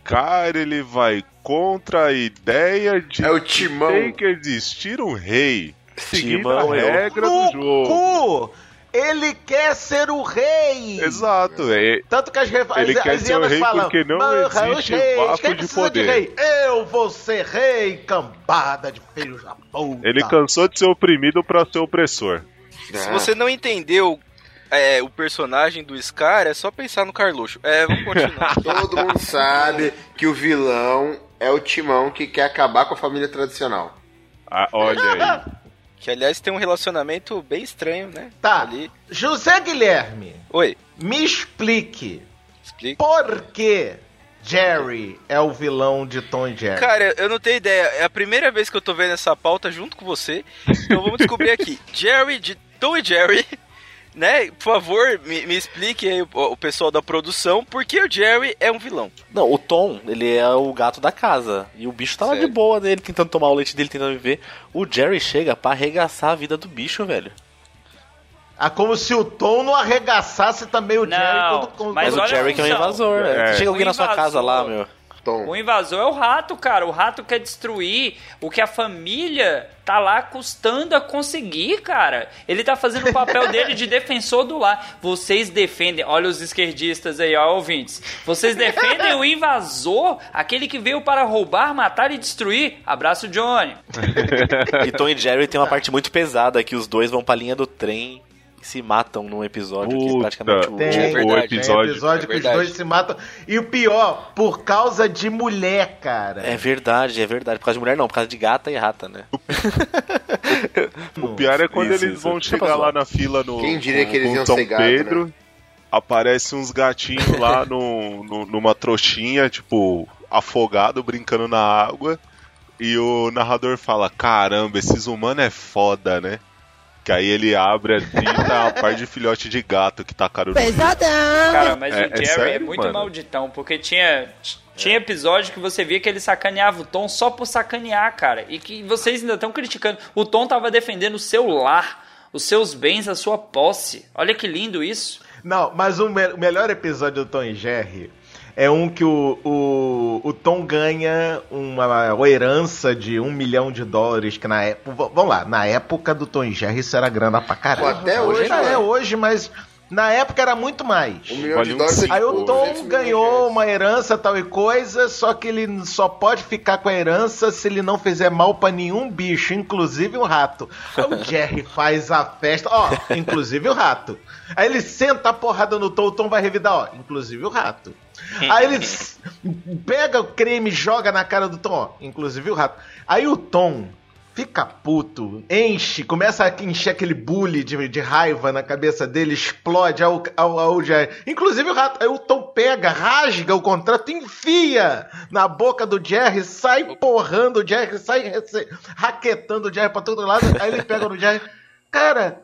S6: Scar, ele vai contra a ideia de
S4: É o
S6: que
S4: Timão.
S6: tem que existir um rei. Seguindo
S5: Timão,
S6: a regra
S3: no
S6: do jogo.
S3: cu! Ele quer ser o rei!
S6: Exato, é.
S3: Tanto que as, ref-
S6: Ele
S3: as,
S6: quer
S3: as
S6: ser o rei
S3: falam,
S6: porque não
S3: "Morra, os
S6: existe
S3: reis,
S6: vácuo
S3: quem
S6: de poder."
S3: rei? Eu vou ser rei, cambada de filhos da puta.
S6: Ele cansou de ser oprimido pra ser opressor.
S2: Se você não entendeu é, o personagem do Scar, é só pensar no Carluxo. É, vamos continuar. [LAUGHS]
S4: Todo mundo sabe que o vilão é o Timão que quer acabar com a família tradicional.
S6: Ah, olha aí. [LAUGHS]
S2: que, aliás, tem um relacionamento bem estranho, né?
S3: Tá,
S2: Ali.
S3: José Guilherme,
S2: Oi,
S3: me explique
S2: explica.
S3: por que Jerry é o vilão de Tom e Jerry.
S2: Cara, eu não tenho ideia. É a primeira vez que eu tô vendo essa pauta junto com você. Então vamos descobrir aqui. [LAUGHS] Jerry, de Tom e Jerry, né? Por favor, me, me explique aí, o, o pessoal da produção, por que o Jerry é um vilão.
S5: Não, o Tom, ele é o gato da casa. E o bicho tá lá de boa dele, tentando tomar o leite dele, tentando viver. O Jerry chega pra arregaçar a vida do bicho, velho.
S3: Ah, como se o Tom não arregaçasse também o
S7: Não,
S3: Jerry quando... quando
S7: Mas
S5: Mas, o Jerry que é um invasor, velho.
S6: É.
S5: Chega alguém na sua casa lá, meu.
S4: Tom.
S7: O invasor é o rato, cara. O rato quer destruir o que a família tá lá custando a conseguir, cara. Ele tá fazendo o papel [LAUGHS] dele de defensor do lar. Vocês defendem, olha os esquerdistas aí, ó, ouvintes. Vocês defendem o invasor, aquele que veio para roubar, matar e destruir. Abraço, Johnny. [LAUGHS]
S5: E Tom e Jerry tem uma parte muito pesada que os dois vão pra linha do trem se matam num episódio que
S6: Puta,
S5: praticamente o
S3: Tem,
S2: É
S3: tem
S2: verdade,
S6: episódio-
S3: episódio
S2: é
S3: que os dois se matam. E o pior, por causa de mulher, cara.
S5: É verdade, é verdade. Por causa de mulher não, por causa de gata e rata, né?
S6: O [LAUGHS] pior é quando
S5: Isso,
S6: eles
S5: isso.
S6: vão chegar lá na fila no
S4: Quem diria
S6: com-
S4: que eles iam
S6: São
S4: ser gado,
S6: Pedro.
S4: né?
S6: Aparece uns gatinhos lá [LAUGHS] no, no- numa trouxinha, tipo, afogado, brincando na água. E o narrador fala: Caramba, esses humanos é foda, né? Que aí ele abre assim e tá a par de filhote de gato que tacaram no
S7: Cara, mas
S6: É-
S7: o
S6: é
S7: Jerry é,
S6: sério,
S7: muito
S6: mano?
S7: malditão, porque tinha. Tinha episódio que você via que ele sacaneava o Tom só por sacanear, cara. E que vocês ainda estão criticando. O Tom tava defendendo o seu lar, os seus bens, a sua posse. Olha que lindo isso.
S3: Não, mas o, me- o melhor episódio do Tom e Jerry é um que o, o, o Tom ganha uma, uma herança de um milhão de dólares, que na época. Vamos lá, na época do Tom e Jerry isso era grana pra caralho.
S4: Pô, até hoje,
S3: já
S4: né?
S3: é hoje, mas na época era muito mais.
S4: Um milhão de
S6: um
S4: dólares. é
S3: Aí o
S4: 200
S3: Tom ganhou uma herança tal e coisa, só que ele só pode ficar com a herança se ele não fizer mal pra nenhum bicho, inclusive o rato. Aí o Jerry faz a festa, ó, inclusive o rato. Aí ele senta a porrada no Tom, o Tom vai revidar, ó, inclusive o rato. [LAUGHS] Aí ele pega o creme joga na cara do Tom, ó, inclusive o rato. Aí o Tom fica puto, enche, começa a encher aquele bully de, de raiva na cabeça dele, explode ao, ao, ao Jerry. Inclusive o rato. Aí o Tom pega, rasga o contrato, enfia na boca do Jerry, sai porrando o Jerry, sai raquetando o Jerry pra todo lado. Aí ele pega no Jerry. Cara,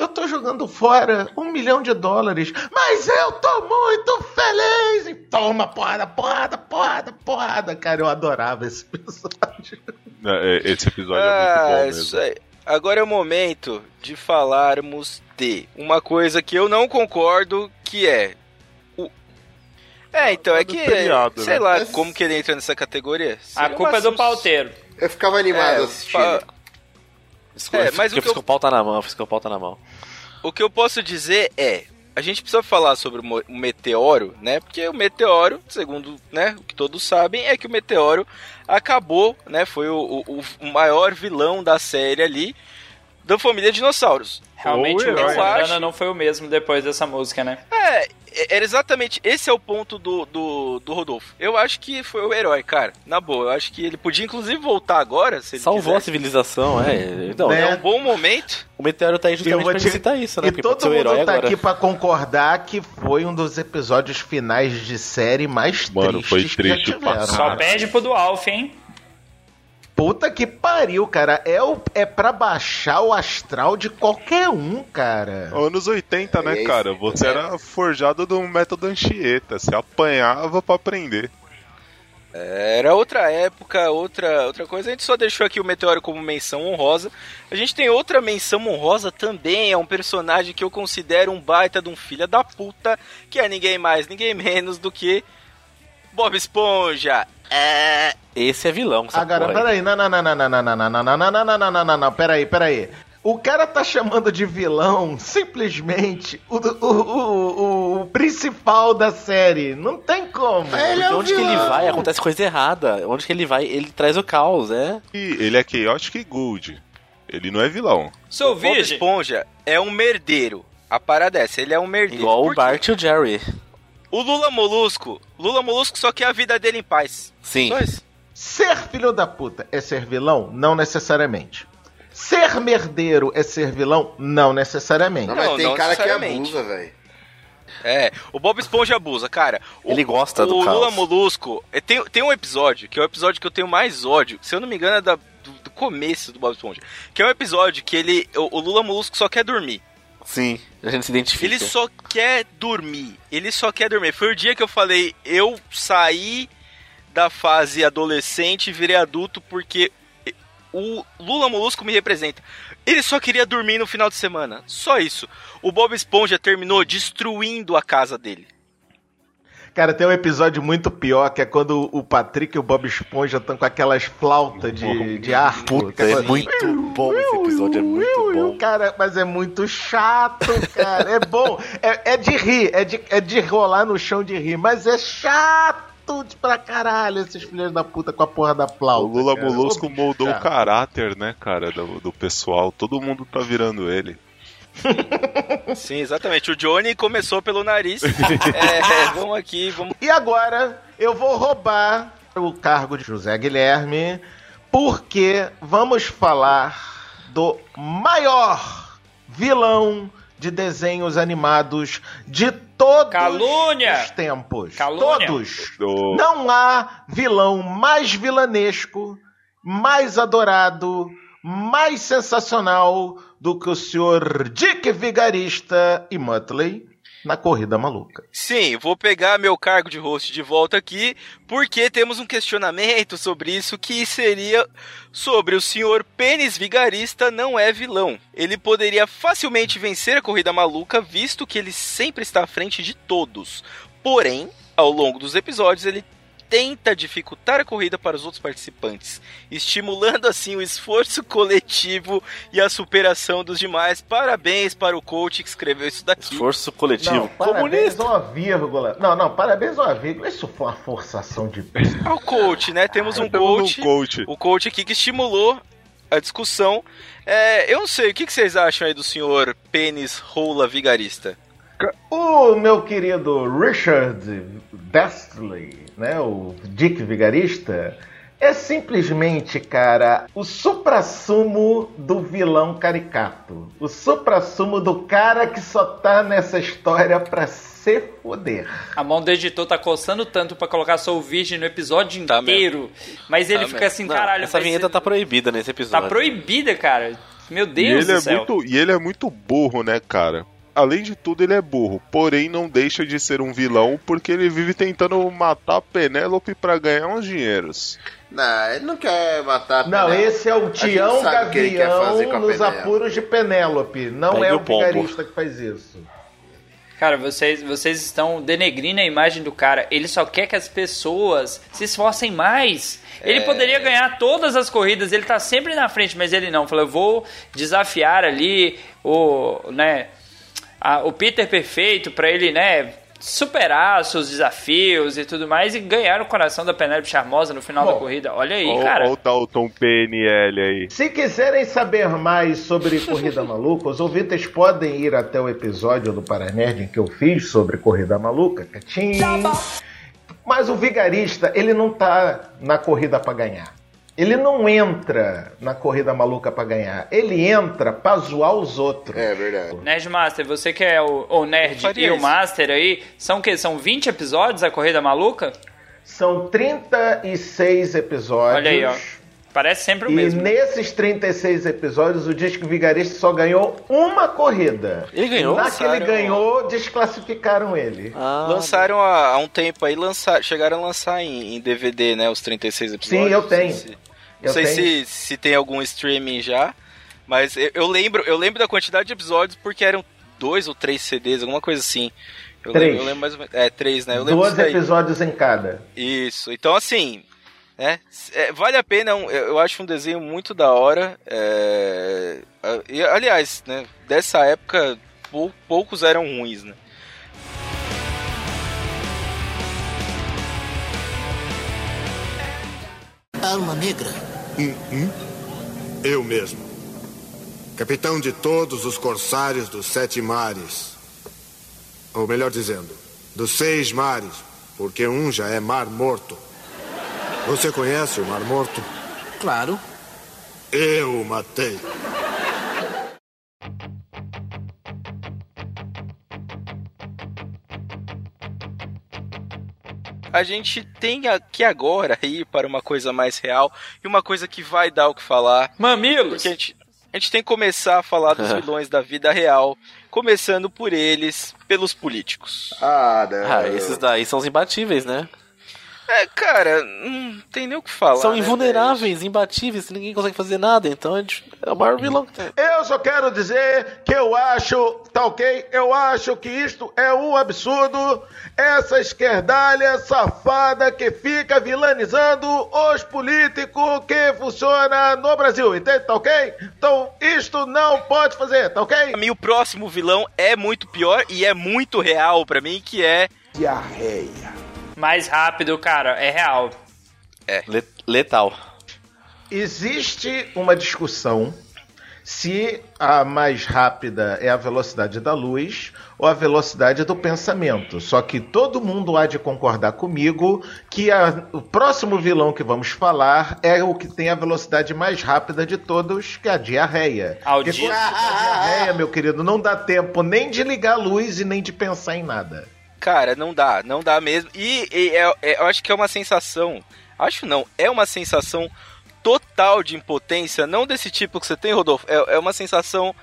S3: eu tô jogando fora um milhão de dólares, mas eu tô muito feliz! E toma porrada, porrada, porrada, porrada. Cara, eu adorava esse [LAUGHS] personagem.
S6: É, Esse episódio é
S2: Ah,
S6: muito bom
S2: isso
S6: mesmo.
S2: aí. Agora é o momento de falarmos de uma coisa que eu não concordo, que é o... É, então, é que,
S6: feriado,
S2: sei
S6: né?
S2: lá,
S4: Mas-
S2: como que ele entra nessa categoria.
S7: A
S2: Seria
S7: culpa
S2: uma
S7: é do pauteiro.
S4: Eu ficava animado
S2: É,
S4: assistindo.
S2: fa- É, mas o
S5: Porque
S2: que eu-
S5: o tá na mão, o psicopau tá na mão.
S2: O que eu posso dizer é, a gente precisa falar sobre o meteoro, né? Porque o meteoro, segundo né, o que todos sabem, é que o meteoro acabou, né? Foi o, o- o maior vilão da série ali da família dinossauros.
S7: Realmente,
S6: Ou
S7: o
S2: né?
S7: Santana não foi o mesmo depois dessa música, né?
S2: É, era exatamente. Esse é o ponto do, do, do Rodolfo. Eu acho que foi o herói, cara. Na boa, eu acho que ele podia inclusive voltar agora, se ele
S5: Salvou a civilização, é. Então,
S3: Né?
S2: É um bom momento.
S5: o meteoro tá aí justamente pra
S3: te-
S5: citar isso, né?
S3: E
S5: Porque
S3: todo
S5: ser o herói
S3: mundo tá
S5: agora.
S3: aqui pra concordar que foi um dos episódios finais de série mais
S6: Mano,
S3: tristes
S6: foi
S3: que já
S6: triste
S3: tiveram.
S6: pra
S7: Só perde pro do Alf, hein?
S3: Puta que pariu, cara. É, o, é pra baixar o astral de qualquer um, cara.
S6: Anos 80, né,
S4: É
S6: cara? Você
S4: é.
S6: era forjado do método Anchieta. Você apanhava pra aprender.
S2: Era outra época, outra, outra coisa. A gente só deixou aqui o Meteoro como menção honrosa. A gente tem outra menção honrosa também. É um personagem que eu considero um baita de um filho da puta. Que é ninguém mais, ninguém menos do que Bob Esponja. É.
S5: Esse é vilão, essa
S3: Agora, peraí. Não, não, não, não, não, não, não, não, não, não, não, não, não, não, não, não, peraí, peraí. O cara tá chamando de vilão simplesmente o, o, o, o, o principal da série. Não tem como.
S5: Porque onde que ele vai, acontece coisa errada. Onde que ele vai, ele traz o caos, é.
S6: E ele é Chaotic Good. Ele não é vilão.
S7: Sou
S2: Bob
S7: virgem.
S2: Esponja é um merdeiro. A parada é essa, ele é um merdeiro.
S5: Igual o? Bart e o Jerry.
S2: O Lula Molusco. Lula Molusco só quer a vida dele em paz.
S5: Sim.
S2: Só isso.
S3: Ser filho da puta é ser vilão? Não necessariamente. Ser merdeiro é ser vilão? Não necessariamente.
S4: Não, mas tem
S2: não
S4: cara que abusa, velho.
S2: É, o Bob Esponja abusa, cara. O,
S5: Ele gosta do
S2: O
S5: caos.
S2: Lula Molusco, é, tem, tem um episódio, que é o episódio que eu tenho mais ódio, se eu não me engano é da- do, do começo do Bob Esponja, que é um episódio que ele, o, o Lula Molusco só quer dormir.
S5: Sim, a gente se identifica.
S2: Ele só quer dormir. Ele só quer dormir. Foi o dia que eu falei, eu saí da fase adolescente e virei adulto porque o Lula Molusco me representa. Ele só queria dormir no final de semana. Só isso. O Bob Esponja terminou destruindo a casa dele.
S3: Cara, tem um episódio muito pior, que é quando o Patrick e o Bob Esponja estão com aquelas flautas de, de arco.
S5: Puta, é muito bom esse episódio, é muito bom.
S3: Cara, mas é muito chato, cara. É bom. É, é de rir, é de, é de rolar no chão de rir, mas é chato de pra caralho esses filhos da puta com a porra da flauta.
S6: O Lula
S3: cara.
S6: Molusco moldou o caráter, né, cara, do, do pessoal. Todo mundo tá virando ele. [LAUGHS]
S2: Sim, exatamente. O Johnny começou pelo nariz. [LAUGHS] é, vamos aqui, vamos.
S3: E agora eu vou roubar o cargo de José Guilherme, porque vamos falar do maior vilão de desenhos animados de todos
S7: Calúnia!
S3: os tempos.
S7: Calúnia!
S3: Todos.
S6: Do-
S3: Não há vilão mais vilanesco, mais adorado, mais sensacional do que o senhor Dick Vigarista e Muttley na Corrida Maluca.
S2: Sim, vou pegar meu cargo de host de volta aqui, porque temos um questionamento sobre isso que seria sobre o senhor Pênis Vigarista não é vilão. Ele poderia facilmente vencer a corrida maluca, visto que ele sempre está à frente de todos. Porém, ao longo dos episódios, ele tenta dificultar a corrida para os outros participantes, estimulando assim o esforço coletivo e a superação dos demais. Parabéns para o coach que escreveu isso daqui.
S5: Esforço coletivo.
S3: Não, parabéns
S5: Comunista.
S3: uma vírgula. Não, não, parabéns uma vírgula. Isso foi uma forçação de.
S2: ao coach, né? Temos um [LAUGHS]
S6: Temos um
S2: coach,
S6: coach.
S2: o coach aqui que estimulou a discussão. É, eu não sei, o que, que vocês acham aí do senhor Pênis Rola Vigarista?
S3: O meu querido Richard Bestley, né, o Dick Vigarista, é simplesmente, cara, o suprassumo do vilão caricato. O suprassumo do cara que só tá nessa história pra se foder.
S7: A mão do editor tá coçando tanto pra colocar Soul Virgin no episódio
S2: Tá
S7: inteiro. Mas ele
S2: Tá
S7: fica
S2: mesmo.
S7: assim,
S5: Não,
S7: caralho.
S5: essa vinheta
S7: ele-
S5: tá proibida nesse episódio.
S7: Tá proibida, cara. Meu
S6: E
S7: Deus
S6: ele,
S7: do
S6: é
S7: céu.
S6: muito, e ele é muito burro, né, cara? Além de tudo, ele é burro. Porém, não deixa de ser um vilão porque ele vive tentando matar a Penélope pra ganhar uns dinheiros.
S4: Não, ele não quer matar a
S3: Não,
S4: Penélope.
S3: esse é o Tião
S4: sabe o que ele quer fazer com
S3: Gavião
S4: a
S3: nos
S4: Penélope.
S3: apuros de Penélope. Não
S5: Pegue
S3: é
S5: o
S3: vigarista que faz isso.
S7: Cara, vocês, vocês estão denegrindo a imagem do cara. Ele só quer que as pessoas se esforcem mais. Ele poderia ganhar todas as corridas, ele tá sempre na frente, mas ele não. Falou, eu vou desafiar ali o, né, a- o Peter perfeito pra ele, né, superar seus desafios e tudo mais e ganhar o coração da Penélope Charmosa no final
S3: Bom,
S7: da corrida. Olha aí,
S6: Olha
S7: cara.
S6: o Dalton PNL aí.
S3: Se quiserem saber mais sobre Corrida Maluca, os ouvintes podem ir até o episódio do Paranerd que eu fiz sobre Corrida Maluca, quietinho. Mas o vigarista, ele não tá na corrida pra ganhar. Ele não entra na corrida maluca pra ganhar. Ele entra pra zoar os outros.
S4: É verdade.
S7: Nerdmaster, você que é o, o nerd e o
S2: isso.
S7: master aí, são o quê? São 20 episódios a corrida maluca?
S3: São 36 episódios.
S7: Olha aí, ó. Parece sempre o
S3: E
S7: mesmo.
S3: nesses 36 episódios, o Disco Vigarista só ganhou uma corrida.
S5: Ele ganhou?
S3: Na que ele ganhou, desclassificaram ele.
S5: Ah,
S2: lançaram há, há um tempo aí, lançar, chegaram a lançar em, em DVD, né? Os 36 episódios.
S3: Sim, eu tenho.
S2: se- Não sei
S3: tenho.
S2: se, se tem algum streaming já, mas eu, eu lembro, eu lembro da quantidade de episódios porque eram dois ou três CDs, alguma coisa assim. Eu
S3: Três.
S2: lembro, eu lembro mais ou menos. É, três, né? Eu lembro
S3: 12
S2: disso daí.
S3: episódios em cada.
S2: Isso. Então, assim, né? é, vale a pena. um- Eu acho um desenho muito da hora. é, e, aliás, né? Dessa época, pou- poucos eram ruins, né?
S9: Alma Negra.
S10: Eu mesmo. Capitão de todos os corsários dos sete mares. Ou melhor dizendo, dos seis mares, porque um já é mar morto. Você conhece o mar morto?
S9: Claro.
S10: Eu o matei.
S2: A gente tem aqui agora ir para uma coisa mais real e uma coisa que vai dar o que falar.
S7: Mamilos!
S2: Porque a gente, a gente tem que começar a falar dos [LAUGHS] vilões da vida real, começando por eles, pelos políticos.
S4: Ah, não.
S5: ah, esses daí são os imbatíveis, né?
S2: É, cara, não tem nem o que falar.
S5: São
S2: né,
S5: invulneráveis, imbatíveis, ninguém consegue fazer nada, então é é o maior vilão que tem.
S3: Eu só quero dizer que eu acho, tá ok? Eu acho que isto é um absurdo. Essa esquerdalha safada que fica vilanizando os políticos que funciona no Brasil, entende? Tá ok? Então isto não pode fazer, tá ok?
S2: Pra mim, o próximo vilão é muito pior e é muito real pra mim, que é.
S7: Mais rápido, cara, é real.
S5: Le- letal.
S3: Existe uma discussão se a mais rápida é a velocidade da luz ou a velocidade do pensamento. Só que todo mundo há de concordar comigo que a- o próximo vilão que vamos falar é o que tem a velocidade mais rápida de todos, que é a diarreia. Porque quando tá diarreia, meu querido, não dá tempo nem de ligar a luz e nem de pensar em nada.
S2: Cara, não dá, não dá mesmo. E, e é- é- eu acho que é uma sensação. Acho não, é uma sensação total de impotência, não desse tipo que você tem, Rodolfo. É, é uma sensação.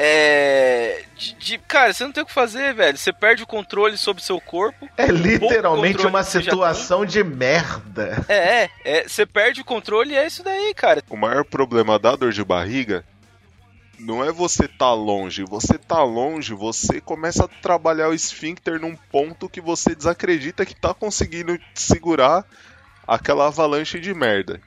S2: É, de, de- Cara, você não tem o que fazer, velho. Você perde o controle sobre o seu corpo.
S3: É literalmente uma situação de merda.
S2: É, é, é, você perde o controle e é isso daí, cara.
S6: O maior problema da dor de barriga não é você tá longe. Você tá longe, você começa a trabalhar o esfíncter num ponto que você desacredita que tá conseguindo segurar aquela avalanche de merda.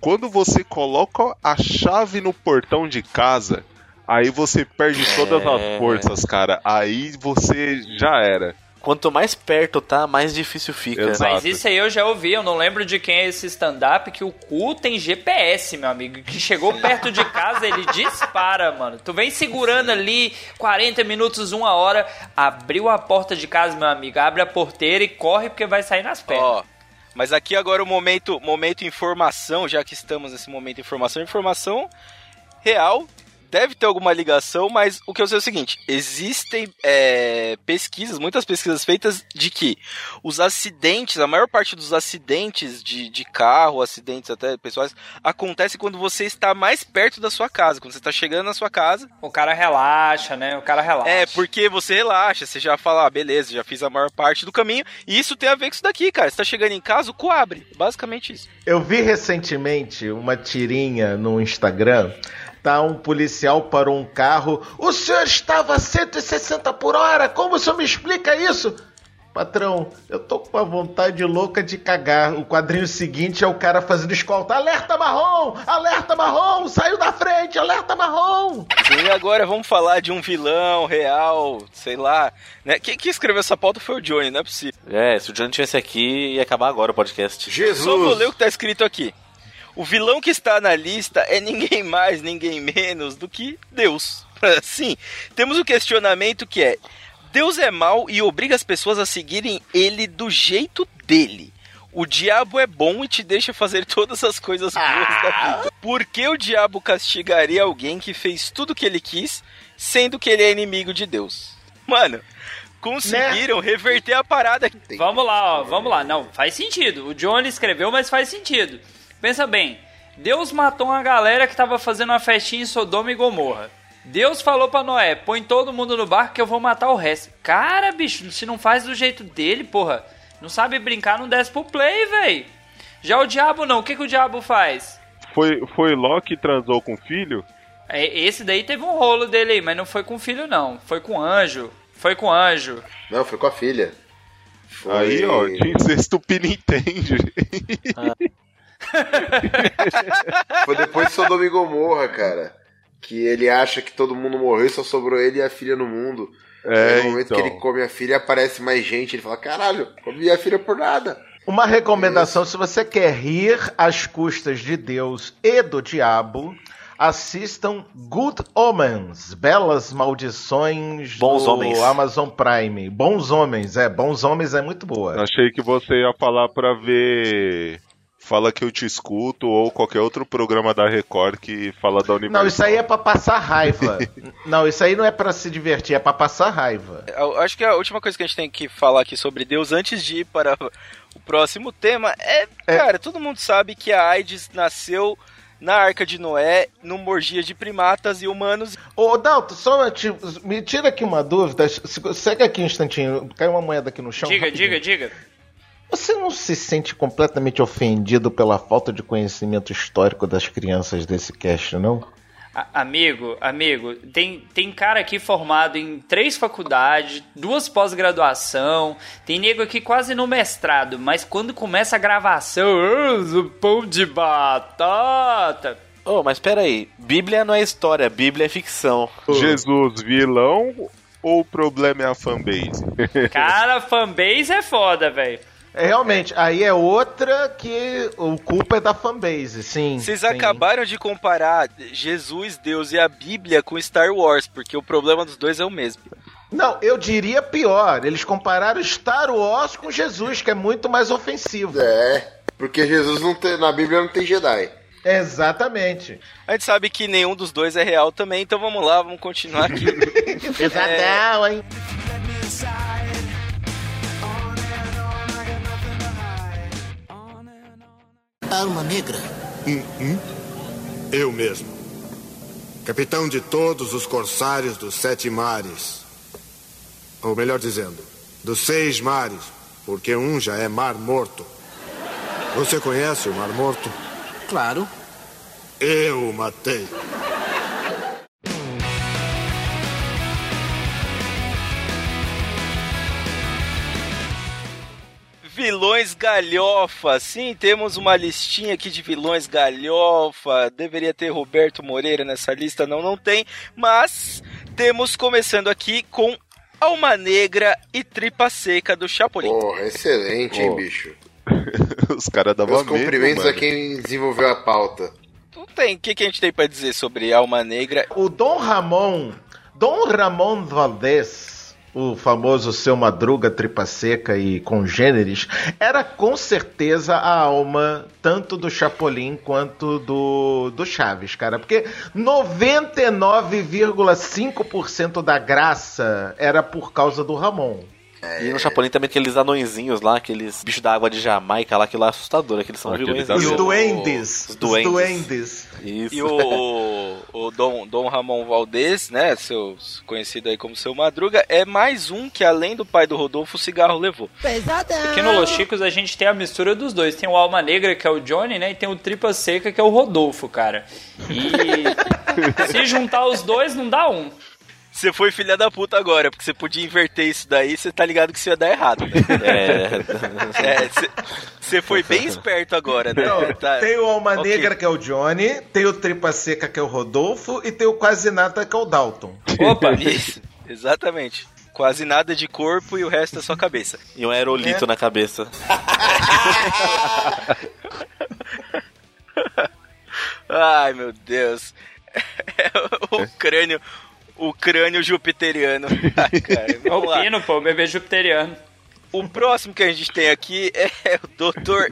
S6: Quando você coloca a chave no portão de casa, aí você perde todas
S5: É.
S6: as forças, cara. Aí você já era.
S5: Quanto mais perto tá, mais difícil fica.
S6: Exato.
S7: Mas isso aí eu já ouvi, eu não lembro de quem é esse stand-up, que o cu tem GPS, meu amigo. Que chegou perto de casa, ele [LAUGHS] dispara, mano. Tu vem segurando ali 40 minutos, uma hora, abriu a porta de casa, meu amigo, abre a porteira e corre porque vai sair nas pernas.
S2: Ó, mas aqui agora o momento, momento informação, já que estamos nesse momento informação, informação real. Deve ter alguma ligação, mas o que eu sei é o seguinte: existem é, pesquisas, muitas pesquisas feitas de que os acidentes, a maior parte dos acidentes de, de carro, acidentes até pessoais, acontece quando você está mais perto da sua casa, quando você está chegando na sua casa.
S7: O cara relaxa, né? O cara relaxa.
S2: É, porque você relaxa, você já fala, ah, beleza, já fiz a maior parte do caminho. E isso tem a ver com isso daqui, cara. Você tá chegando em casa, o cu abre. Basicamente isso.
S3: Eu vi recentemente uma tirinha no Instagram. Tá um policial parou um carro. O senhor estava a 160 por hora? Como o senhor me explica isso? Patrão, eu tô com uma vontade louca de cagar. O quadrinho seguinte é o cara fazendo escolta. Alerta marrom! Alerta marrom! Saiu da frente! Alerta marrom!
S2: E agora vamos falar de um vilão real, sei lá. Né? Quem que escreveu essa pauta foi o Johnny, não é possível.
S5: É, se o Johnny tivesse aqui, ia acabar agora o podcast.
S2: Só vou ler o que tá escrito aqui. O vilão que está na lista é ninguém mais, ninguém menos do que Deus. [LAUGHS] Sim, temos o questionamento que é: Deus é mau e obriga as pessoas a seguirem ele do jeito dele. O diabo é bom e te deixa fazer [LAUGHS] todas as coisas boas da vida. Por que o diabo castigaria alguém que fez tudo o que ele quis, sendo que ele é inimigo de Deus? Mano, conseguiram reverter a parada.
S7: Vamos lá, ó, vamos lá. Não, faz sentido. O Johnny escreveu, mas faz sentido. Pensa bem, Deus matou uma galera que tava fazendo uma festinha em Sodoma e Gomorra. Deus falou pra Noé, põe todo mundo no barco que eu vou matar o resto. Cara, bicho, se não faz do jeito dele, porra, não sabe brincar, não desce pro play, véi. Já o diabo não, o que, que o diabo faz?
S6: Foi, foi Ló que transou com o filho?
S7: É, Esse daí teve um rolo dele aí, mas não foi com filho não, foi com anjo. Foi com anjo.
S4: Não, foi com a filha. Foi...
S6: Aí, ó, de incesto Nintendo. [LAUGHS]
S4: Foi depois de Sodoma e Gomorra, cara. Que ele acha que todo mundo morreu e só sobrou ele e a filha no mundo.
S6: É,
S4: no momento
S6: então.
S4: que ele come a filha, aparece mais gente. Ele fala: caralho, comi a filha por nada.
S3: Uma recomendação: se você quer rir às custas de Deus e do diabo, assistam Good Omens, Belas Maldições
S5: Bons
S3: do
S5: Homens.
S3: Amazon Prime. Bons Homens, é, Bons Homens é muito boa.
S6: Achei que você ia falar pra ver. Fala que eu te escuto ou qualquer outro programa da Record que fala da Universal.
S3: Não, isso aí é pra passar raiva. [LAUGHS] Não, isso aí não é pra se divertir, é pra passar raiva.
S2: Eu acho que a última coisa que a gente tem que falar aqui sobre Deus antes de ir para o próximo tema é, cara, todo mundo sabe que a AIDS nasceu na Arca de Noé, numa orgia de primatas e humanos.
S3: Ô, Dalton, só te- me tira aqui uma dúvida. Se- Segue aqui um instantinho. Caiu uma moeda aqui no chão.
S7: Diga,
S3: rapidinho.
S7: diga, diga.
S3: Você não se sente completamente ofendido pela falta de conhecimento histórico das crianças desse cast, não?
S7: A- amigo, amigo, tem, tem cara aqui formado em três faculdades, duas pós-graduação, tem nego aqui quase no mestrado, mas quando começa a gravação, "Ah, o pão de batata.
S5: Oh, mas peraí, Bíblia não é história, Bíblia é ficção.
S6: Jesus vilão ou o problema é a fanbase? [LAUGHS]
S7: Cara, fanbase é foda, velho.
S3: É, realmente, aí é outra que o culpa é da fanbase, sim.
S2: Vocês
S3: sim.
S2: acabaram de comparar Jesus, Deus e a Bíblia com Star Wars, porque o problema dos dois é o mesmo.
S3: Não, eu diria pior. Eles compararam Star Wars com Jesus, que é muito mais ofensivo.
S4: É, porque Jesus não tem, na Bíblia não tem Jedi.
S3: Exatamente.
S2: A gente sabe que nenhum dos dois é real também, então vamos lá, vamos continuar aqui. [LAUGHS]
S3: Pesadão, hein?
S9: Alma negra.
S10: Eu mesmo. Capitão de todos os corsários dos sete mares. Ou melhor dizendo, dos seis mares, porque um já é mar morto. Você conhece o mar morto?
S9: Claro.
S10: Eu o matei.
S2: Vilões galhofa. Sim, temos uma listinha aqui de vilões galhofa. Deveria ter Roberto Moreira nessa lista, não, não tem. Mas temos começando aqui com Alma Negra e Tripa Seca do Chapolin.
S4: Porra, excelente, hein, bicho. [LAUGHS]
S6: Os caras davam
S4: Meus
S6: medo,
S4: cumprimentos
S6: mano.
S4: a quem desenvolveu a pauta.
S2: Não tem. O que, que a gente tem pra dizer sobre Alma Negra?
S3: O Dom Ramon, Dom Ramon Valdez, o famoso seu Madruga Tripa Seca e congêneres, era com certeza a alma tanto do Chapolin quanto do, do Chaves, cara. Porque 99,5% da graça era por causa do Ramon.
S5: E no Chapolin também tem aqueles anõezinhos lá, aqueles bichos da água de Jamaica lá, que lá é assustador, aqueles são vilões.
S3: Os.
S6: Os
S3: duendes.
S5: Os duendes. Isso.
S2: E o, [LAUGHS] o Dom, Dom Ramon Valdez, né, seu conhecido aí como seu Madruga, é mais um que além do pai do Rodolfo, o cigarro levou.
S7: Aqui no Los Chicos a gente tem a mistura dos dois. Tem o Alma Negra, que é o Johnny, né? E tem o Tripa Seca, que é o Rodolfo, cara. E [LAUGHS] se juntar os dois, não dá um.
S2: Você foi filha da puta agora, porque você podia inverter isso daí, você tá ligado que isso ia dar errado, né?
S5: É.
S2: É, você- você foi bem esperto agora, né?
S3: Não,
S2: Tá-
S3: tem o Alma
S2: Ok.
S3: Negra, que é o Johnny, tem o Tripa Seca, que é o Rodolfo, e tem o Quase Nada, que é o Dalton.
S7: Opa,
S2: Isso, exatamente. Quase nada de corpo e o resto é só cabeça.
S5: E um aerolito na cabeça. [LAUGHS]
S2: Ai, meu Deus. [LAUGHS] o crânio, o crânio jupiteriano. Ai, [LAUGHS] cara,
S7: o
S2: vamos lá.
S7: Pino, pô, o bebê jupiteriano.
S2: O próximo que a gente tem aqui é o Dr.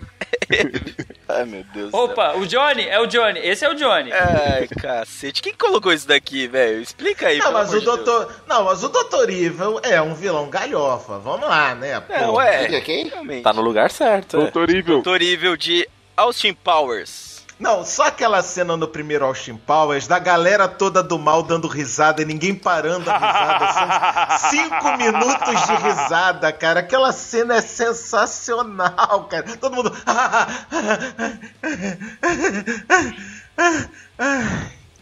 S2: [LAUGHS] Ai, meu Deus.
S7: Opa, o Johnny, é o Johnny. Esse é o Johnny.
S2: Ai, cacete. Quem colocou isso daqui, velho? Explica aí,
S3: Não, mas o
S2: de Deus.
S3: doutor. Não, mas o Doutor Evil é um vilão galhofa. Vamos lá, né?
S2: Não,
S3: pô?
S2: é.
S4: Quem é.
S5: Tá no lugar certo. é.
S6: Doutor Evil.
S2: Doutor Evil de Austin Powers.
S3: Não, só aquela cena no primeiro Austin Powers da galera toda do mal dando risada e ninguém parando a risada. São [LAUGHS] cinco minutos de risada, cara. Aquela cena é sensacional, cara. Todo mundo.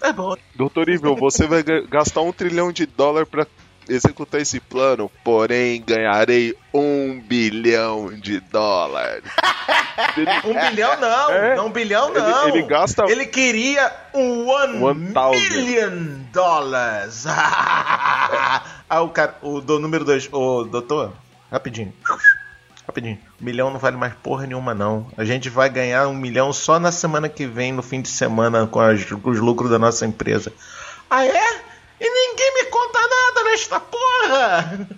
S3: É [LAUGHS] bom.
S6: Doutor Evil, você vai ga- gastar um trilhão de dólar pra executar esse plano, porém ganharei um bilhão de dólares. [LAUGHS]
S3: Um bilhão não,
S6: É.
S3: não um bilhão
S6: Ele-
S3: não.
S6: ele gasta-
S3: Ele queria um one,
S6: One
S3: million dollars. [LAUGHS] ah, o cara, o do número dois, o doutor, rapidinho. Rapidinho. Milhão não vale mais porra nenhuma, não. A gente vai ganhar um milhão só na semana que vem, no fim de semana, com, as- com os lucros da nossa empresa. Ah, é? E ninguém me conta nada nesta porra!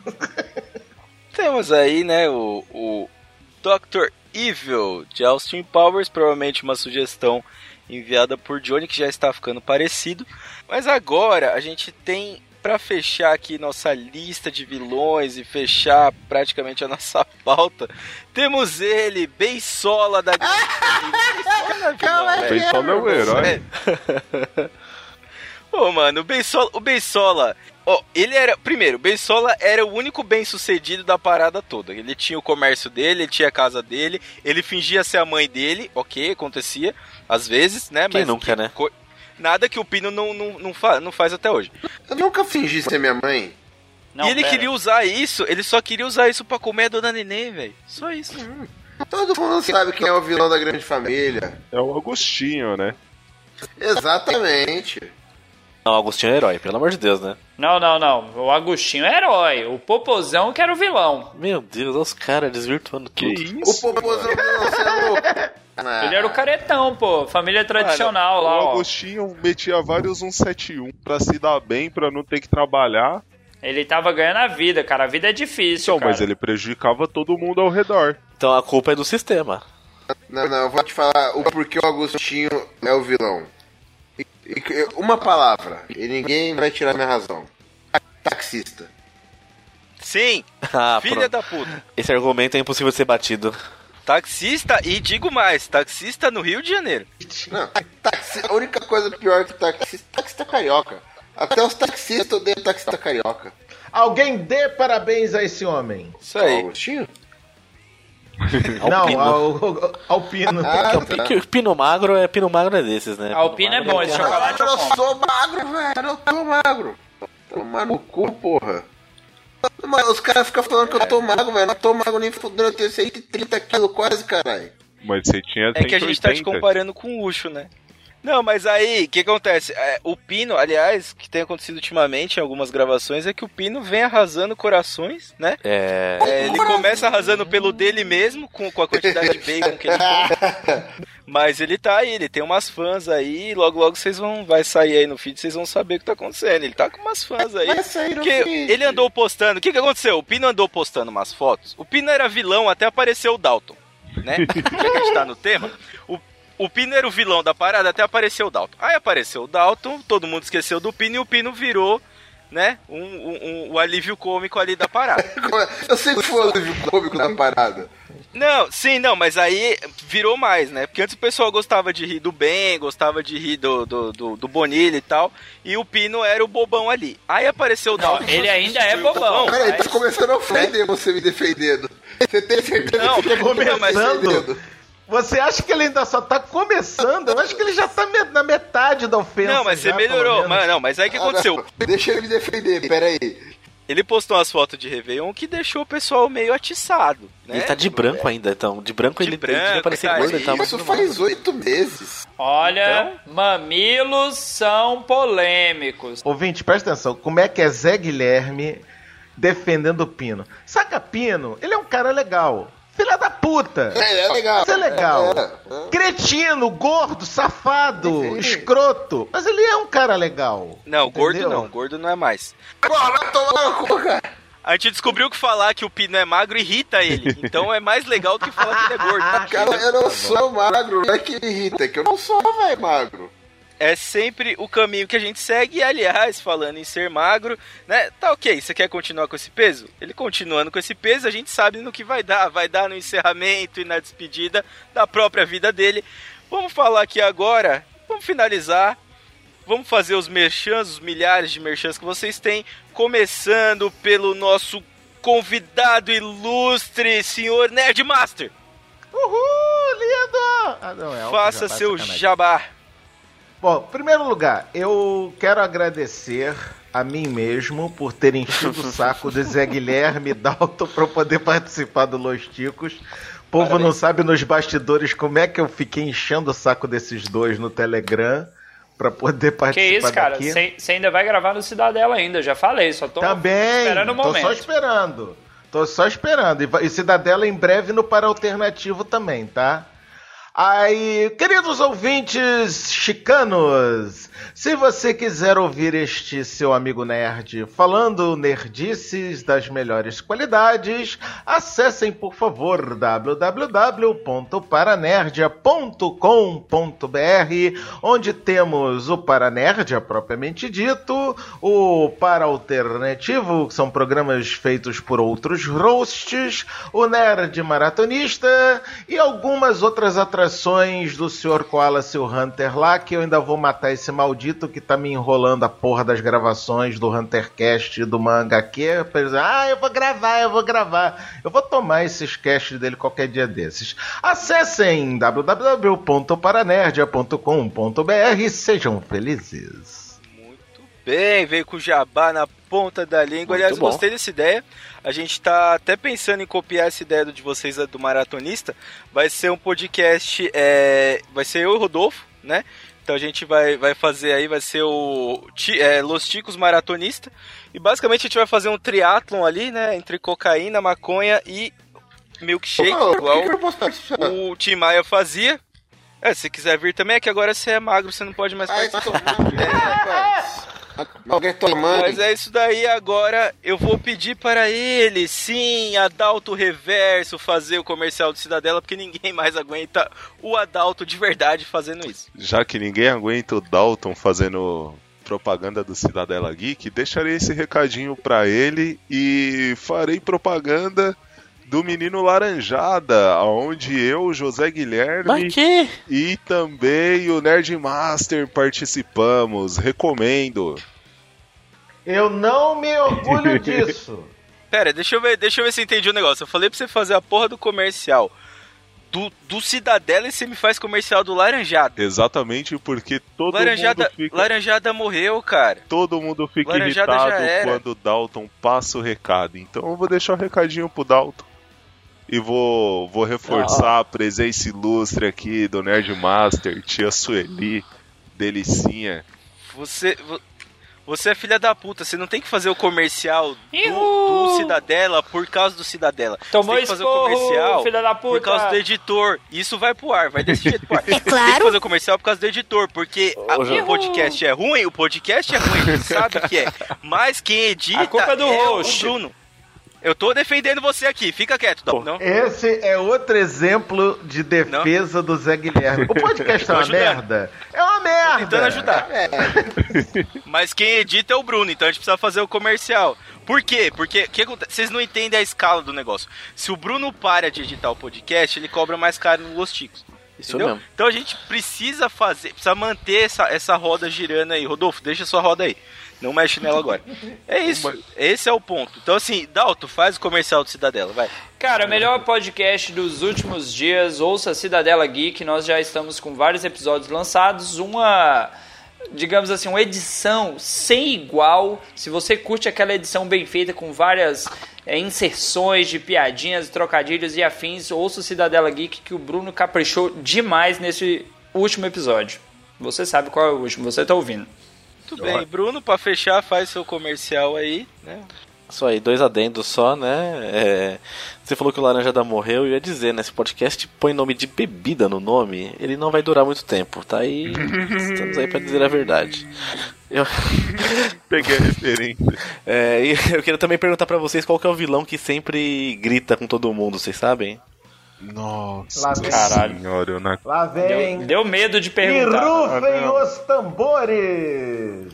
S3: [LAUGHS]
S2: Temos aí, né, o, o Dr. Evil de Austin Powers, provavelmente uma sugestão enviada por Johnny, que já está ficando parecido. Mas agora a gente tem, pra fechar aqui nossa lista de vilões e fechar praticamente a nossa [LAUGHS] pauta, temos ele, Beisola da... [LAUGHS] Beisola é vilão.
S6: Beisola é o herói.
S2: É. Ô, mano, o Bensola, o Bensola, ó, ele era, primeiro, o Bensola era o único bem-sucedido da parada toda. Ele tinha o comércio dele, ele tinha a casa dele, ele fingia ser a mãe dele, ok, acontecia, às vezes, né?
S5: Quem
S2: mas
S5: nunca,
S2: que
S5: né?
S2: co- Nada que o Pino não, não, não, fa- não faz até hoje.
S4: Eu nunca fingi ser minha mãe.
S7: Não,
S2: e ele
S7: pera.
S2: queria usar isso, ele só queria usar isso pra comer a dona Neném, velho. Só isso.
S4: Todo mundo sabe quem é o vilão da grande família.
S6: É o Agostinho, né?
S4: Exatamente.
S5: Não, Agostinho é herói, pelo amor de Deus, né?
S7: Não, não, não. O Agostinho é herói. O Popozão que era o vilão.
S5: Meu Deus, olha os caras desvirtuando
S6: Que
S5: tudo.
S4: O
S6: isso?
S4: popozão não, você é louco. Ah, [LAUGHS]
S7: Ele era o caretão, pô. Família tradicional lá,
S6: O
S7: ó.
S6: Agostinho metia vários 171 pra se dar bem, pra não ter que trabalhar.
S7: Ele tava ganhando a vida, cara. A vida é difícil,
S6: Não,
S7: cara.
S6: mas ele prejudicava todo mundo ao redor.
S5: Então a culpa é do sistema.
S4: Não, não, eu vou te falar o porquê o Agostinho é o vilão. Uma palavra, e ninguém vai tirar minha razão. Taxista.
S2: Sim, [LAUGHS]
S5: Ah,
S2: filha
S5: pronto.
S2: da puta.
S5: Esse argumento é impossível de ser batido.
S2: Taxista, e digo mais, taxista no Rio de Janeiro.
S4: Não, taxi, a única coisa pior que taxista, taxista carioca. Até os taxistas odeiam taxista carioca.
S3: Alguém dê parabéns a esse homem.
S2: Isso aí.
S4: Agostinho? [LAUGHS]
S3: Não,
S5: Alpino.
S3: Pino.
S4: Ah,
S5: Que é o Pino Magro é Pino Magro é desses, né?
S7: Alpino é bom, esse chocolate eu
S4: eu
S7: como.
S4: sou magro, velho. Eu tô magro. Tomar no cu, porra. Mas os caras ficam falando que eu tô magro, velho. Eu não tô magro nem fudendo. Eu tenho 130 quilos quase, caralho.
S6: Mas você tinha
S2: É que a gente tá te
S6: 180.
S2: comparando com o Ucho, né? Não, mas aí, o que acontece? É, o Pino, aliás, que tem acontecido ultimamente em algumas gravações, é que o Pino vem arrasando corações, né?
S5: É.
S2: É, ele começa arrasando pelo dele mesmo, com, com a quantidade de bacon que ele come. [LAUGHS] Mas ele tá aí, ele tem umas fãs aí, logo logo vocês vão. Vai sair aí no feed, vocês vão saber o que tá acontecendo. Ele tá com umas fãs aí.
S4: Vai sair no
S2: Porque
S4: feed.
S2: ele andou postando. O que, que aconteceu? O Pino andou postando umas fotos. O Pino era vilão até apareceu o Dalton. Né? [LAUGHS] Já que a gente tá no tema. O, o Pino era o vilão da parada até apareceu o Dalton. Aí apareceu o Dalton, todo mundo esqueceu do Pino e o Pino virou. Né? Um, um- um- o alívio cômico ali da parada. [LAUGHS]
S4: Eu sempre fui o alívio cômico da parada.
S2: Não, sim, não, mas aí virou mais, né? Porque antes o pessoal gostava de rir do Ben, gostava de rir do, do, do, do Bonilha e tal, e o Pino era o bobão ali. Aí apareceu o
S7: Não,
S2: Dalton.
S7: ele ainda é bobão.
S4: Peraí,
S7: Mas-
S4: tá começando a ofender você me defendendo. Você tem certeza
S2: Não,
S4: que você tá me
S2: não, mas-
S4: defendendo?
S3: Você acha que ele ainda só tá começando? Eu acho que ele já tá me- na metade da ofensa.
S2: Não, mas você
S3: já, pelo
S2: melhorou. Mas, não, mas aí o que aconteceu? [LAUGHS]
S4: Deixa ele me defender, peraí.
S2: Ele postou umas fotos de Réveillon que deixou o pessoal meio atiçado, né?
S5: Ele tá de branco ainda, então. De branco
S2: De
S5: ele,
S2: branco,
S5: ele devia parecer
S2: tá
S5: gordo, tá mais
S4: Isso faz oito meses.
S7: Olha, mamilos são polêmicos.
S3: Ouvinte, presta atenção. Como é que é Zé Guilherme defendendo o Pino? Saca Pino? Ele é um cara legal. Filha da puta.
S4: É, é legal.
S3: Mas é legal.
S4: É, é.
S3: Cretino, gordo, safado, escroto. Mas ele é um cara legal.
S2: Não, gordo
S3: Entendeu?
S2: não, gordo não é mais.
S4: Porra, vai tomar no cu, cara.
S2: A gente descobriu que falar que o Pino é magro irrita ele. Então é mais legal do que falar que ele é gordo.
S4: Cara, eu não sou magro, não é que me irrita, é que eu não sou, velho, magro.
S2: É sempre o caminho que a gente segue. E, aliás, falando em ser magro, né? Tá ok, você quer continuar com esse peso? Ele continuando com esse peso, a gente sabe no que vai dar. Vai dar no encerramento e na despedida da própria vida dele. Vamos falar aqui agora, vamos finalizar. Vamos fazer os merchans, os milhares de merchans que vocês têm. Começando pelo nosso convidado ilustre, senhor Nerdmaster.
S3: Uhul, lindo! Ah, não, é
S2: Faça seu jabá.
S3: Bom, em primeiro lugar, eu quero agradecer a mim mesmo por ter enchido o [LAUGHS] saco do Zé Guilherme Dalton para poder participar do Los Ticos. O povo não sabe nos bastidores como é que eu fiquei enchendo o saco desses dois no Telegram para poder
S7: Que
S3: participar
S7: isso, cara? Você ainda vai gravar no Cidadela ainda, já falei, só tô
S3: Também,
S7: esperando o
S3: tô só
S7: momento.
S3: esperando. Tô só esperando. E, e Cidadela em breve no para alternativo também, tá? Aí, queridos ouvintes chicanos, se você quiser ouvir este seu amigo nerd falando nerdices das melhores qualidades, acessem por favor www.paranerdia.com.br, onde temos o Paranerdia propriamente dito, o Para Alternativo, que são programas feitos por outros hosts, o Nerd Maratonista e algumas outras atrações gravações do Sr. Koala Seu Hunter lá, que eu ainda vou matar esse maldito que tá me enrolando a porra das gravações do Huntercast do Manga aqui. Ah, eu vou gravar, eu vou gravar. Eu vou tomar esses casts dele qualquer dia desses. Acessem www.paranerdia.com.br e sejam felizes.
S2: Bem, veio com o jabá na ponta da língua.
S5: Muito
S2: Aliás,
S5: bom.
S2: gostei dessa ideia. A gente tá até pensando em copiar essa ideia de vocês do Maratonista. Vai ser um podcast. é, vai ser eu e o Rodolfo, né? Então a gente vai, vai fazer aí, vai ser o é, Los Ticos Maratonista. E basicamente a gente vai fazer um triatlon ali, né? Entre cocaína, maconha e milkshake,
S4: que
S2: igual
S4: participar?
S2: o Tim Maia fazia. É, se quiser vir também, é que agora você é magro, você não pode mais
S4: Ai,
S2: participar.
S4: tá [LAUGHS] tomando.
S2: Mas é isso daí, agora eu vou pedir para ele, sim, Adalto Reverso, fazer o comercial do Cidadela, porque ninguém mais aguenta o Adalto de verdade fazendo isso.
S6: Já que ninguém aguenta o Dalton fazendo propaganda do Cidadela Geek, deixarei esse recadinho pra ele e farei propaganda do Menino Laranjada, aonde eu, José Guilherme e também o Nerd Master participamos. Recomendo.
S3: Eu não me orgulho [LAUGHS] disso.
S2: Pera, deixa eu ver, deixa eu ver se eu entendi o negócio. Eu falei pra você fazer a porra do comercial do, do Cidadela e você me faz comercial do Laranjada.
S6: Exatamente porque todo
S2: Laranjada,
S6: mundo fica
S2: Laranjada morreu, cara.
S6: todo mundo fica
S2: Laranjada
S6: irritado quando o Dalton passa o recado. Então eu vou deixar o recadinho pro Dalton. E vou, vou reforçar a presença ilustre aqui do Nerd Master, tia Sueli, Delicinha.
S2: Você. vo- Você é filha da puta, você não tem que fazer o comercial do, do Cidadela por causa do Cidadela.
S7: Tomou
S2: você tem que fazer o
S7: esporro,
S2: comercial
S7: filha da
S2: por
S7: puta.
S2: causa do editor. Isso vai pro ar, vai desse jeito pro ar. [LAUGHS] É Tem que
S1: claro.
S2: fazer o comercial por causa do editor, porque a- o podcast é ruim, o podcast é ruim, a gente sabe que é. Mas quem edita
S7: A culpa é do
S2: o
S7: host.
S2: Bruno. Eu tô defendendo você aqui, fica quieto, Dom. Não?
S3: Esse é outro exemplo de defesa do Zé Guilherme. O podcast [LAUGHS] é
S2: Tô
S3: uma
S2: ajudando.
S3: merda? É uma merda!
S2: tentando ajudar. [LAUGHS] Mas quem edita é o Bruno, então a gente precisa fazer o comercial. Por quê? Porque que acontece? vocês não entendem a escala do negócio. Se o Bruno para de editar o podcast, ele cobra mais caro no Los Ticos.
S5: Isso
S2: Entendeu?
S5: mesmo.
S2: Então a gente precisa fazer, precisa manter essa, essa roda girando aí. Rodolfo, deixa sua roda aí. Não mexe nela agora. É isso. Esse é o ponto. Então, assim, Dalto, faz o comercial do Cidadela, vai.
S7: Cara, o melhor podcast dos últimos dias, ouça Cidadela Geek. Nós já estamos com vários episódios lançados. Uma, digamos assim, uma edição sem igual. Se você curte aquela edição bem feita com várias é, inserções de piadinhas, trocadilhos e afins, ouça o Cidadela Geek que o Bruno caprichou demais nesse último episódio. Você sabe qual é o último, você tá ouvindo.
S2: Tudo bem, Bruno, pra fechar, faz seu comercial aí, né?
S5: Isso aí, dois adendos só, né? É, você falou que o Laranjada morreu, eu ia dizer, né? Esse podcast põe nome de bebida no nome, ele não vai durar muito tempo, tá aí. [LAUGHS] Estamos aí pra dizer a verdade. Eu, [LAUGHS]
S6: Peguei a referência.
S5: é, e eu queria também perguntar pra vocês qual que é o vilão que sempre grita com todo mundo, vocês sabem?
S6: Nossa
S3: Lá vem.
S6: senhora, eu não...
S3: Lá vem.
S7: Deu medo de
S3: E
S7: perguntar.
S3: rufem
S6: não.
S3: os tambores!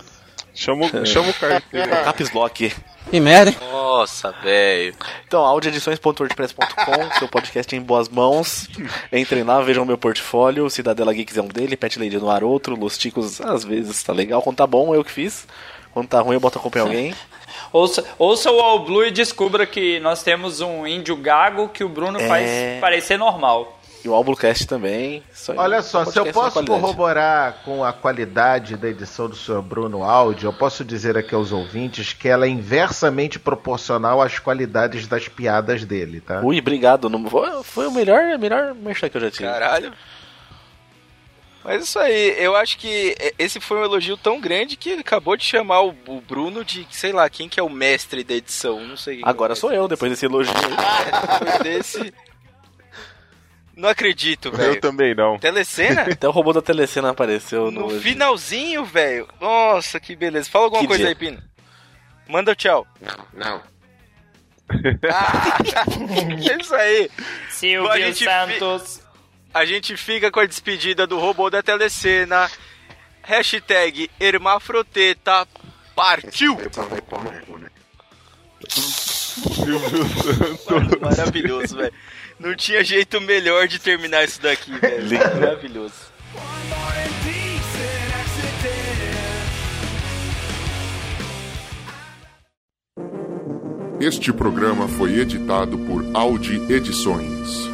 S6: Chama, o- [LAUGHS] chama o carteiro. [LAUGHS]
S5: Caps Lock.
S8: Que merda, hein?
S2: Nossa, velho.
S5: Então, audioedições.wordpress.com, seu podcast em boas mãos. Entrem lá, vejam meu portfólio. Cidadela Geeks é um dele, Pet Lady no ar outro. Los Ticos, às vezes tá legal. Quando tá bom, eu que fiz. Quando tá ruim, eu boto a culpa em alguém. [LAUGHS]
S7: Ouça, ouça o All Blue e descubra que nós temos um índio gago que o Bruno
S5: É.
S7: faz parecer normal.
S5: E o Albulcast também. Aí,
S3: Olha só, se eu
S5: de
S3: posso corroborar com a qualidade da edição do Sr. Bruno Áudio, eu posso dizer aqui aos ouvintes que ela é inversamente proporcional às qualidades das piadas dele, tá?
S5: Ui, obrigado. Não- foi- Foi o melhor, melhor merchan que eu já tive.
S2: Caralho. Mas isso aí, eu acho que esse foi um elogio tão grande que ele acabou de chamar o o Bruno de, sei lá, quem que é o mestre da edição, não sei.
S5: Agora
S2: é
S5: sou eu, depois desse elogio.
S2: edição. Depois desse... Não acredito,
S6: Eu
S2: velho.
S6: também não.
S2: Telecena?
S5: Até o robô da Telecena apareceu no.
S2: No finalzinho, velho. Nossa, que beleza. Fala alguma
S5: Que
S2: coisa
S5: dia?
S2: aí, Pino. Manda tchau.
S4: Não. [LAUGHS]
S2: É isso aí.
S7: Silvio
S2: gente
S7: Santos.
S2: A gente fica com a despedida do robô da telecena. Hashtag Hermafroteta partiu! Mano, maravilhoso, velho. Não tinha jeito melhor de terminar isso daqui, velho. Maravilhoso.
S11: Este programa foi editado por Audi Edições.